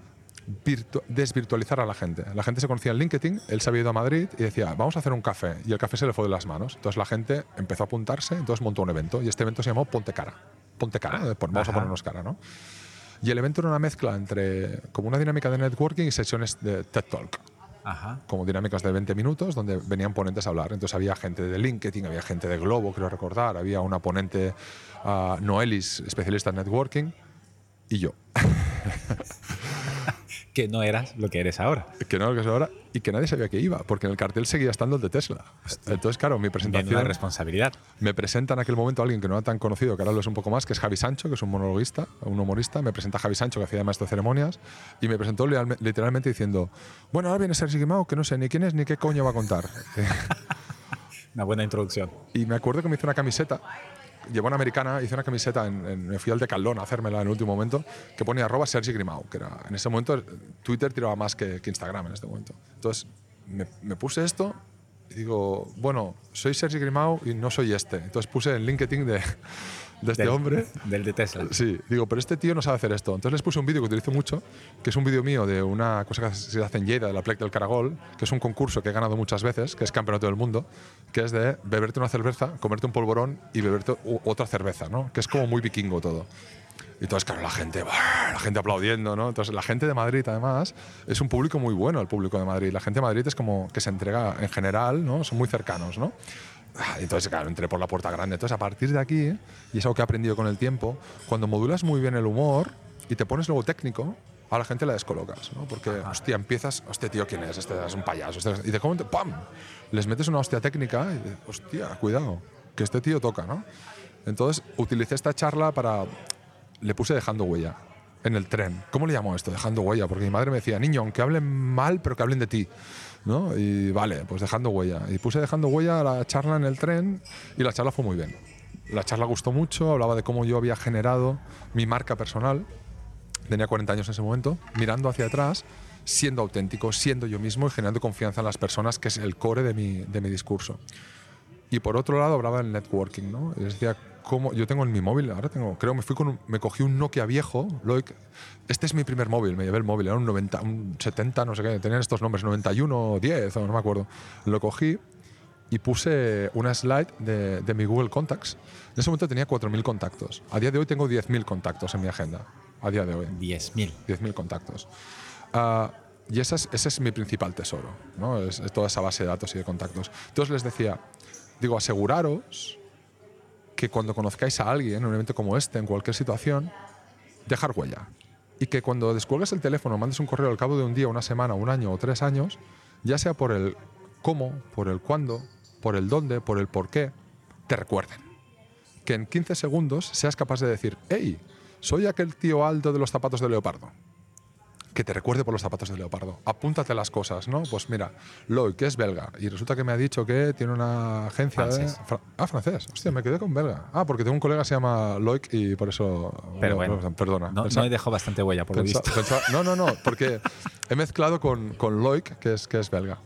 desvirtualizar a la gente. La gente se conocía en LinkedIn, él se había ido a Madrid y decía, vamos a hacer un café. Y el café se le fue de las manos. Entonces la gente empezó a apuntarse, entonces montó un evento. Y este evento se llamó Ponte Cara. Ponte Cara, pues vamos a ponernos cara, ¿no? Y el evento era una mezcla entre como una dinámica de networking y sesiones de TED Talk Ajá. como dinámicas de 20 minutos donde venían ponentes a hablar. Entonces había gente de LinkedIn, había gente de Globo, creo recordar, había una ponente, ah, Noelis, especialista en networking, y yo, [LAUGHS] Que no eras lo que eres ahora. que no lo que es ahora, y que nadie sabía que iba, porque en el cartel seguía estando el de Tesla. Entonces, claro, mi presentación responsabilidad. me presenta en aquel momento a alguien que no era tan conocido, que ahora lo es un poco más, que es Javi Sancho, que es un monologuista, un humorista. Me presenta Javi Sancho, que hacía de maestro de ceremonias, y me presentó literalmente diciendo: Bueno, ahora viene Sergi Guimau, que no sé ni quién es ni qué coño va a contar. [LAUGHS] Una buena introducción. Y me acuerdo que me hizo una camiseta, llevó una americana, hice una camiseta, en, en- me fui al Decathlon a hacérmela en el último momento, que ponía arroba Sergi Grimau, que era, en ese momento Twitter tiraba más que, que Instagram en este momento. Entonces me, me puse esto y digo, bueno, soy Sergi Grimau y no soy este. Entonces puse en LinkedIn de, de este Del- hombre. Del de Tesla. Sí, digo, pero este tío no sabe hacer esto. Entonces les puse un vídeo que utilizo mucho, que es un vídeo mío de una cosa que se hace en Lleida, de la Plec del Caragol, que es un concurso que he ganado muchas veces, que es campeonato del mundo, que es de beberte una cerveza, comerte un polvorón y beberte otra cerveza, ¿no? Que es como muy vikingo todo. Y entonces, claro, la gente, la gente aplaudiendo, ¿no? Entonces, la gente de Madrid, además, es un público muy bueno, el público de Madrid. La gente de Madrid es como que se entrega en general, ¿no? Son muy cercanos, ¿no? Ah, Entonces, claro, entré por la puerta grande. Entonces, a partir de aquí, y es algo que he aprendido con el tiempo, cuando modulas muy bien el humor y te pones luego técnico, a la gente la descolocas, ¿no? Porque, hostia, empiezas, hostia, tío, ¿quién es? Este es un payaso. este- y de repente, ¡pam! Les metes una hostia técnica y, hostia, cuidado, que este tío toca, ¿no? Entonces, utilicé esta charla para... Le puse dejando huella en el tren. ¿Cómo le llamo esto? Dejando huella. Porque mi madre me decía, niño, aunque hablen mal, pero que hablen de ti. ¿No? Y vale, pues dejando huella. Y puse dejando huella a la charla en el tren y la charla fue muy bien. La charla gustó mucho, hablaba de cómo yo había generado mi marca personal. Tenía 40 años en ese momento, mirando hacia atrás, siendo auténtico, siendo yo mismo y generando confianza en las personas, que es el core de mi, de mi discurso. Y por otro lado hablaba del networking, ¿no? Y decía, cómo yo tengo en mi móvil, ahora tengo, creo me fui con un- me cogí un Nokia viejo, Loic, este es mi primer móvil, me llevé el móvil, era un 90, un 70, no sé qué, tenían estos nombres, 91, 10, o no me acuerdo. Lo cogí y puse una slide de, de mi Google Contacts. En ese momento tenía 4.000 contactos. A día de hoy tengo 10.000 contactos en mi agenda. A día de hoy. 10.000. 10.000 contactos. Ah, y ese es, ese es mi principal tesoro, ¿no? es, es toda esa base de datos y de contactos. Entonces les decía, digo, aseguraros que cuando conozcáis a alguien en un evento como este, en cualquier situación, dejar huella. Y que cuando descuelgues el teléfono, mandes un correo al cabo de un día, una semana, un año o tres años, ya sea por el cómo, por el cuándo, por el dónde, por el por qué, te recuerden. Que en 15 segundos seas capaz de decir, hey, soy aquel tío alto de los zapatos de leopardo. Que te recuerde por los zapatos de leopardo. Apúntate las cosas, ¿no? Pues mira, Loic, que es belga, y resulta que me ha dicho que tiene una agencia Francés. de. Fra- ah, francés. Hostia, me quedé con belga. Ah, porque tengo un colega que se llama Loic y por eso. Pero bueno, perdona. No, Pensa- no he dejado bastante huella, por lo pensa- visto. pensaba- no, no, no, porque he mezclado con, con Loic, que es, que es belga.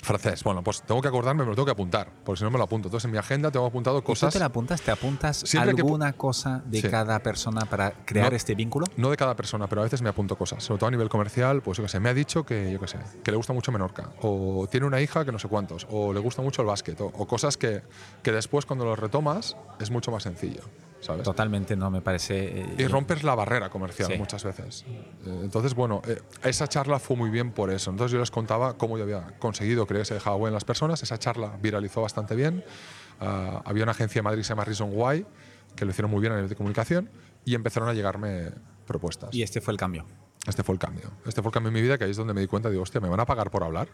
Francés. Bueno, pues tengo que acordarme, me lo tengo que apuntar, porque si no me lo apunto. Entonces en mi agenda tengo apuntado ¿Y tú cosas. te la apuntas? ¿Te apuntas Siempre que pu- alguna cosa de Sí. cada persona para crear No. este vínculo? No de cada persona, pero a veces me apunto cosas, sobre todo a nivel comercial, pues yo qué sé, me ha dicho que, yo qué sé, que le gusta mucho Menorca, o tiene una hija que no sé cuántos, o le gusta mucho el básquet, o, o cosas que, que después cuando los retomas es mucho más sencillo, ¿sabes? Totalmente, no me parece. eh, Y rompes la barrera comercial Sí. muchas veces. Eh, Entonces, bueno, eh, esa charla fue muy bien por eso. Entonces yo les contaba cómo yo había conseguido creer que se dejaba huella en las personas. Esa charla viralizó bastante bien. Ah, había una agencia en Madrid que se llama Reason Why, que lo hicieron muy bien a nivel de comunicación, y empezaron a llegarme propuestas. Y este fue el cambio. Este fue el cambio. Este fue el cambio en mi vida, que ahí es donde me di cuenta, digo, hostia, ¿me van a pagar por hablar?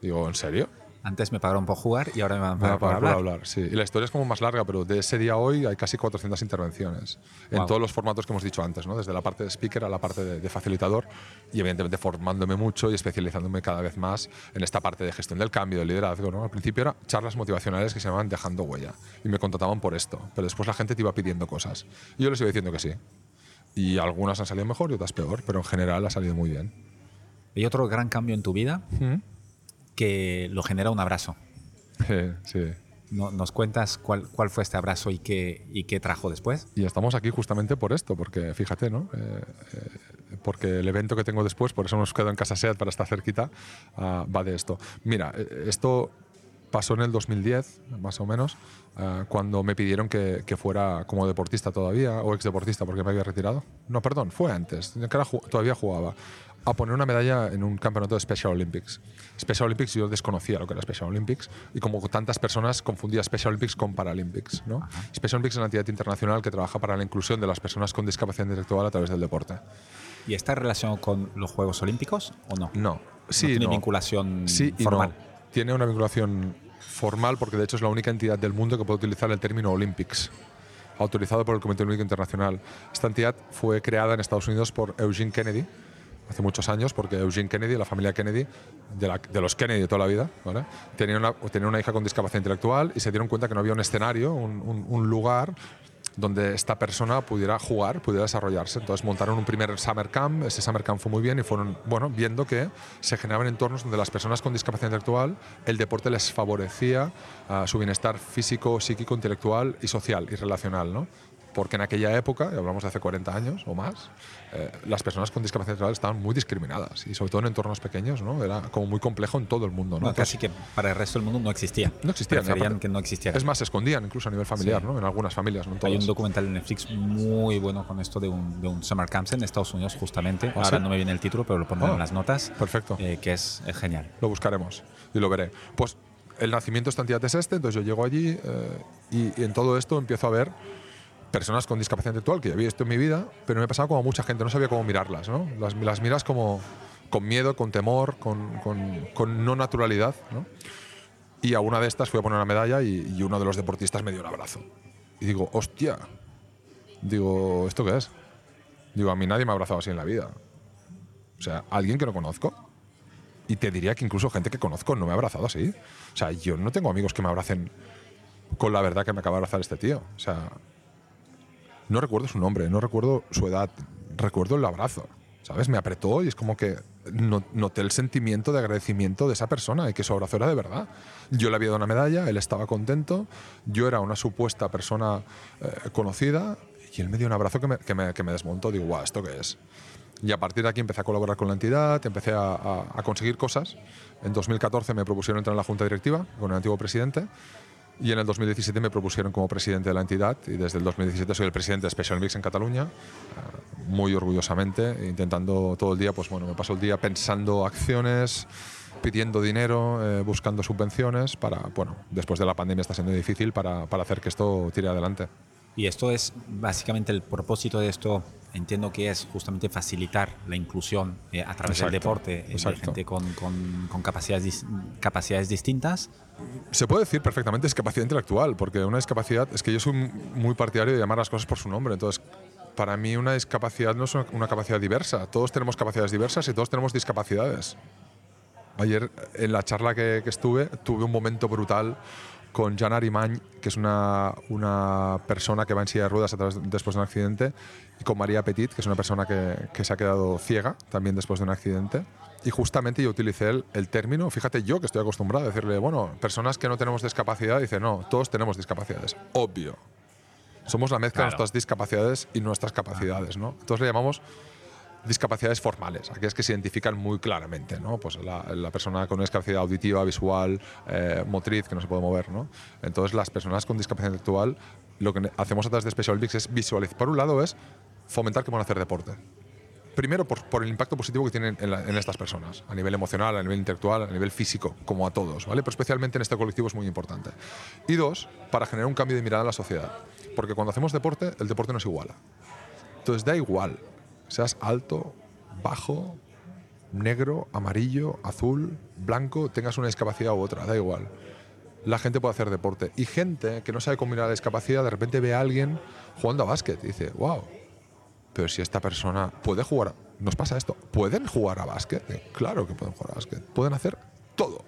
Digo, ¿en serio? Antes me pagaron por jugar y ahora me van a pagar, a pagar por por hablar. hablar, sí. Y la historia es como más larga, pero de ese día a hoy hay casi 400 intervenciones. En Wow. todos los formatos que hemos dicho antes, ¿no? Desde la parte de speaker a la parte de, de facilitador. Y evidentemente formándome mucho y especializándome cada vez más en esta parte de gestión del cambio, del liderazgo, ¿no? Al principio eran charlas motivacionales que se llamaban Dejando Huella. Y me contrataban por esto. Pero después la gente te iba pidiendo cosas. Y yo les iba diciendo que sí. Y algunas han salido mejor y otras peor, pero en general ha salido muy bien. Y otro gran cambio en tu vida que lo genera un abrazo. Sí, sí. No- ¿Nos cuentas cuál, cuál fue este abrazo y qué, y qué trajo después? Y estamos aquí justamente por esto, porque fíjate, ¿no? Eh, eh, porque el evento que tengo después, por eso nos quedo en Casa SEAT para estar cerquita, ah, va de esto. Mira, eh, esto pasó en el 2010, más o menos, ah, cuando me pidieron que, que fuera como deportista todavía, o ex deportista, porque me había retirado. No, perdón, fue antes, todavía jugaba. A poner una medalla en un campeonato de Special Olympics. Special Olympics yo desconocía lo que era Special Olympics y como tantas personas confundía Special Olympics con Paralympics. ¿no? Special Olympics es una entidad internacional que trabaja para la inclusión de las personas con discapacidad intelectual a través del deporte. ¿Y está relacionado con los Juegos Olímpicos o no? No, sí, tiene no. vinculación sí y formal. no. Tiene una vinculación formal porque de hecho es la única entidad del mundo que puede utilizar el término Olympics, autorizado por el Comité Olímpico Internacional. Esta entidad fue creada en Estados Unidos por Eugene Kennedy hace muchos años, porque Eugene Kennedy, la familia Kennedy, de, los Kennedy de toda la vida, ¿vale? tenía, una, hija con discapacidad intelectual y se dieron cuenta que no había un escenario, un lugar donde esta persona pudiera jugar, pudiera desarrollarse. Entonces montaron un primer summer camp, ese summer camp fue muy bien y fueron, bueno, viendo que se generaban entornos donde las personas con discapacidad intelectual, el deporte les favorecía ah, su bienestar físico, psíquico, intelectual y social y relacional, ¿no? Porque en aquella época, y hablamos de hace 40 años o más, eh, las personas con discapacidad intelectual estaban muy discriminadas y sobre todo en entornos pequeños, ¿no? Era como muy complejo en todo el mundo, ¿no? No, Entonces, casi que para el resto del mundo no existía. no aparte- que no existiera. Es más, se escondían incluso a nivel familiar, Sí. ¿no? En algunas familias, no Hay un documental en Netflix muy bueno con esto de un, de un Summer Camp en Estados Unidos, justamente. ¿Ah, Ahora sí? no me viene el título, pero lo pondré Ah, en las notas. Perfecto. eh, que es, es genial. Lo buscaremos y lo veré. Pues el nacimiento de esta entidad es este, entonces yo llego allí eh, y, y en todo esto empiezo a ver personas con discapacidad intelectual que ya había visto en mi vida, pero me pasaba como mucha gente, no sabía cómo mirarlas, ¿no? Las, las miras como con miedo, con temor, con, con- con no naturalidad, ¿no? Y a una de estas fui a poner una medalla y, y uno de los deportistas me dio un abrazo. Y digo, hostia, digo, ¿esto qué es? Digo, a mí nadie me ha abrazado así en la vida. O sea, alguien que no conozco. Y te diría que incluso gente que conozco no me ha abrazado así. O sea, yo no tengo amigos que me abracen con la verdad que me acaba de abrazar este tío. O sea, no recuerdo su nombre, no recuerdo su edad, recuerdo el abrazo. ¿Sabes? Me apretó y es como que no- noté el sentimiento de agradecimiento de esa persona y que su abrazo era de verdad. Yo le había dado una medalla, él estaba contento, yo era una supuesta persona eh, conocida y él me dio un abrazo que me, que desmontó. Digo, guau, ¿esto qué es? Y a partir de aquí empecé a colaborar con la entidad, empecé a conseguir cosas. En 2014 me propusieron entrar en la junta directiva con el antiguo presidente y en el 2017 me propusieron como presidente de la entidad y desde el 2017 soy el presidente de Special Mix en Cataluña, eh, muy orgullosamente, intentando todo el día, pues bueno, me paso el día pensando acciones, pidiendo dinero, eh, buscando subvenciones para, bueno, después de la pandemia está siendo difícil para, para hacer que esto tire adelante. Y esto es básicamente el propósito de esto. Entiendo que es justamente facilitar la inclusión eh, a través Exacto, del deporte eh, de gente con, con- con capacidades, dis- capacidades distintas. Se puede decir perfectamente discapacidad intelectual, porque una discapacidad, es que yo soy muy partidario de llamar las cosas por su nombre, entonces para mí una discapacidad no es una, una capacidad diversa, todos tenemos capacidades diversas y todos tenemos discapacidades. Ayer en la charla que, que estuve tuve un momento brutal con Jan Arimany, que es una, una persona que va en silla de ruedas a través- después de un accidente, y con María Petit, que es una persona que, que se ha quedado ciega también después de un accidente. Y justamente yo utilicé el, el término, fíjate yo que estoy acostumbrado a decirle, bueno, personas que no tenemos discapacidad, dice, no, todos tenemos discapacidades, obvio. Somos la mezcla de nuestras discapacidades y nuestras capacidades, ¿no? Entonces le llamamos discapacidades formales, aquellas que se identifican muy claramente, ¿no? Pues la, la persona con una discapacidad auditiva, visual, eh, motriz, que no se puede mover, ¿no? Entonces las personas con discapacidad intelectual, lo que hacemos a través de Special Olympics es visualizar. Por un lado es fomentar que a hacer deporte. Primero por, por el impacto positivo que tienen en, la- en estas personas, a nivel emocional, a nivel intelectual, a nivel físico, como a todos, ¿vale? Pero especialmente en este colectivo es muy importante. Y dos, para generar un cambio de mirada en la sociedad. Porque cuando hacemos deporte, el deporte nos iguala. Entonces da igual, seas alto, bajo, negro, amarillo, azul, blanco, tengas una discapacidad u otra, da igual. La gente puede hacer deporte. Y gente que no sabe combinar la discapacidad, de repente ve a alguien jugando a básquet dice, wow, pero si esta persona puede jugar, nos pasa esto, ¿pueden jugar a básquet? Claro que pueden jugar a básquet, pueden hacer todo.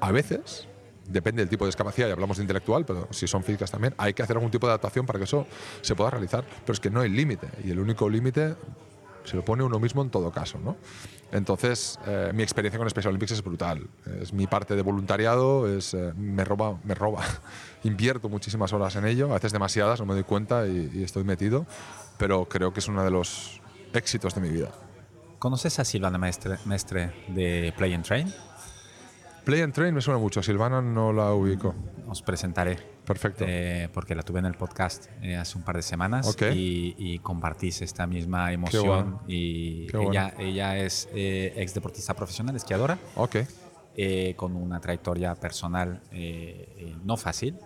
A veces, depende del tipo de discapacidad, y hablamos de intelectual, pero si son físicas también, hay que hacer algún tipo de adaptación para que eso se pueda realizar. Pero es que no hay límite, y el único límite se lo pone uno mismo en todo caso. ¿no? Entonces, eh, mi experiencia con Special Olympics es brutal. Es mi parte de voluntariado, es, eh, me roba, me roba. [LAUGHS] Invierto muchísimas horas en ello, a veces demasiadas, no me doy cuenta y, y estoy metido, pero creo que es uno de los éxitos de mi vida. ¿Conoces a Silvana Mestre, Mestre de Play and Train? Play and Train me suena mucho, Silvana no la ubico. Os presentaré. Perfecto. Eh, porque la tuve en el podcast eh, hace un par de semanas Ok. y, y compartís esta misma emoción. bueno. Y Qué ella, ella es eh, ex deportista profesional, esquiadora, Ok, con una trayectoria personal no fácil,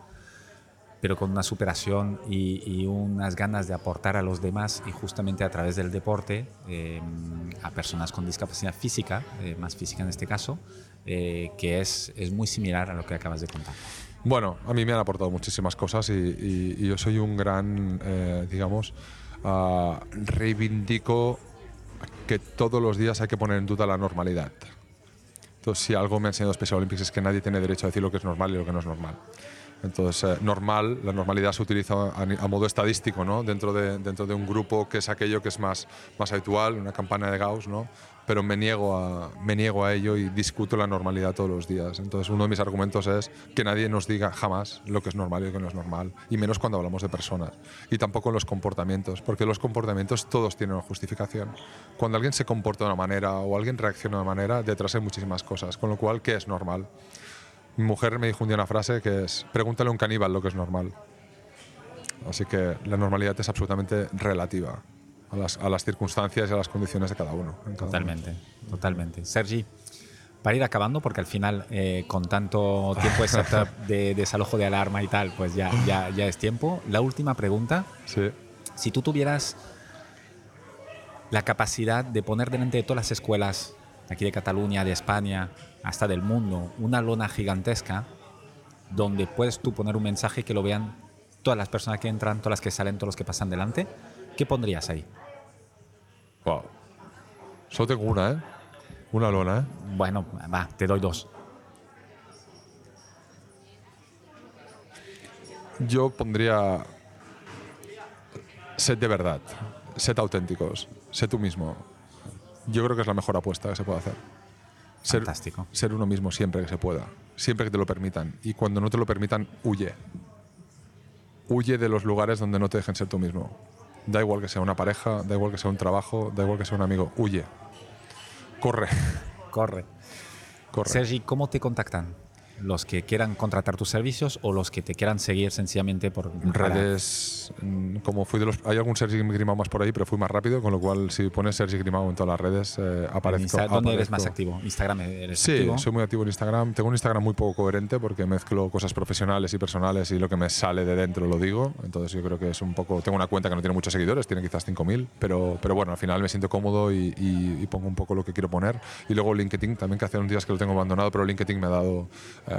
pero con una superación y, y unas ganas de aportar a los demás y justamente a través del deporte a personas con discapacidad física, más física en este caso, eh, que es, es muy similar a lo que acabas de contar. Bueno, a mí me han aportado muchísimas cosas y, y- y yo soy un gran, eh, digamos, ah, reivindico que todos los días hay que poner en duda la normalidad. Entonces, si algo me ha enseñado Special Olympics es que nadie tiene derecho a decir lo que es normal y lo que no es normal. Entonces, eh, normal, la normalidad se utiliza a, a modo estadístico, ¿no? Dentro de, dentro de un grupo que es aquello que es más, más habitual, una campana de Gauss, ¿no? Pero me niego, a, me niego a ello y discuto la normalidad todos los días. Entonces, uno de mis argumentos es que nadie nos diga jamás lo que es normal y lo que no es normal, y menos cuando hablamos de personas. Y tampoco en los comportamientos, porque los comportamientos todos tienen una justificación. Cuando alguien se comporta de una manera o alguien reacciona de una manera, detrás hay muchísimas cosas. Con lo cual, ¿qué es normal? Mi mujer me dijo un día una frase que es, pregúntale a un caníbal lo que es normal. Así que la normalidad es absolutamente relativa a las, a las circunstancias y a las condiciones de cada uno. cada uno. Totalmente, totalmente. Sergi, para ir acabando, porque al final, eh, con tanto tiempo [LAUGHS] de desalojo de alarma y tal, pues ya, ya, ya es tiempo. La última pregunta, Sí. si tú tuvieras la capacidad de poner delante de todas las escuelas, aquí de Cataluña, de España, hasta del mundo, una lona gigantesca, donde puedes tú poner un mensaje que lo vean todas las personas que entran, todas las que salen, todos los que pasan delante, ¿qué pondrías ahí? Wow. Solo tengo una, ¿eh? Una lona, ¿eh? Bueno, va, te doy dos. Yo pondría sed de verdad, sed auténticos, sé tú mismo. Yo creo que es la mejor apuesta que se puede hacer. Ser, Fantástico. ser uno mismo siempre que se pueda, siempre que te lo permitan. Y cuando no te lo permitan, huye. Huye de los lugares donde no te dejen ser tú mismo. Da igual que sea una pareja, da igual que sea un trabajo, da igual que sea un amigo, huye. Corre, Corre. corre. Sergi, ¿cómo te contactan? Los que quieran contratar tus servicios o los que te quieran seguir sencillamente por para- redes mm, como fui de los hay algún Sergi Grimao más por ahí pero fui más rápido con lo cual si pones Sergi Grimao en todas las redes eh, aparezco Insta- ¿Dónde eres aparezco. más activo? ¿Instagram eres Sí, activo? soy muy activo en Instagram. Tengo un Instagram muy poco coherente porque mezclo cosas profesionales y personales y lo que me sale de dentro lo digo. Entonces yo creo que es un poco... Tengo una cuenta que no tiene muchos seguidores, tiene quizás 5.000, pero, pero bueno, al final me siento cómodo y, y- y pongo un poco lo que quiero poner. Y luego LinkedIn también, que hace unos días que lo tengo abandonado, pero LinkedIn me ha dado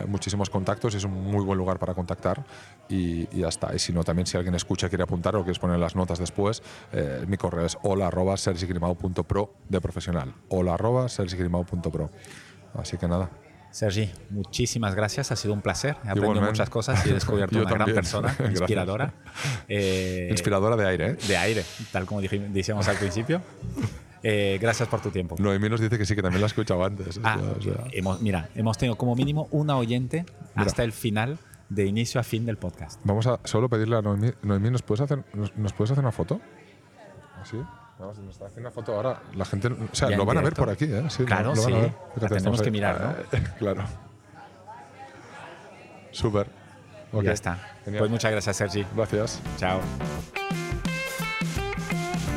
eh, muchísimos contactos es un muy buen lugar para contactar y, y ya está. Y si no, también si alguien escucha quiere apuntar o quieres poner las notas después, eh, mi correo es hola arroba sergigrimao.pro de profesional. Hola arroba sergigrimao.pro. Así que nada. Sergi, muchísimas gracias. Ha sido un placer. He aprendido Igualmente. muchas cosas y he descubierto [LAUGHS] una gran también. persona, [LAUGHS] [LAUGHS] Gracias. inspiradora. Eh, Inspiradora de aire, ¿eh? de aire, tal como dij- decíamos al principio. Eh, gracias por tu tiempo. Noemí nos dice que sí, que también la ha escuchado antes. Ah, o sea, hemos, mira, hemos tenido como mínimo una oyente Mira. hasta el final, de inicio a fin del podcast. vamos a solo pedirle a Noemí. Noemí, ¿nos puedes hacer, nos, nos puedes hacer una foto? ¿Así? Vamos, nos está haciendo una foto ahora. La gente, o sea, Ya lo van a ver directo. por aquí, ¿eh? Sí, lo- Claro, lo, van a sí. ver. La tenemos que mirar, Eh, [LAUGHS] claro. Súper. Ok. Ya está. Genial. Pues muchas gracias, Sergi. Gracias. Chao.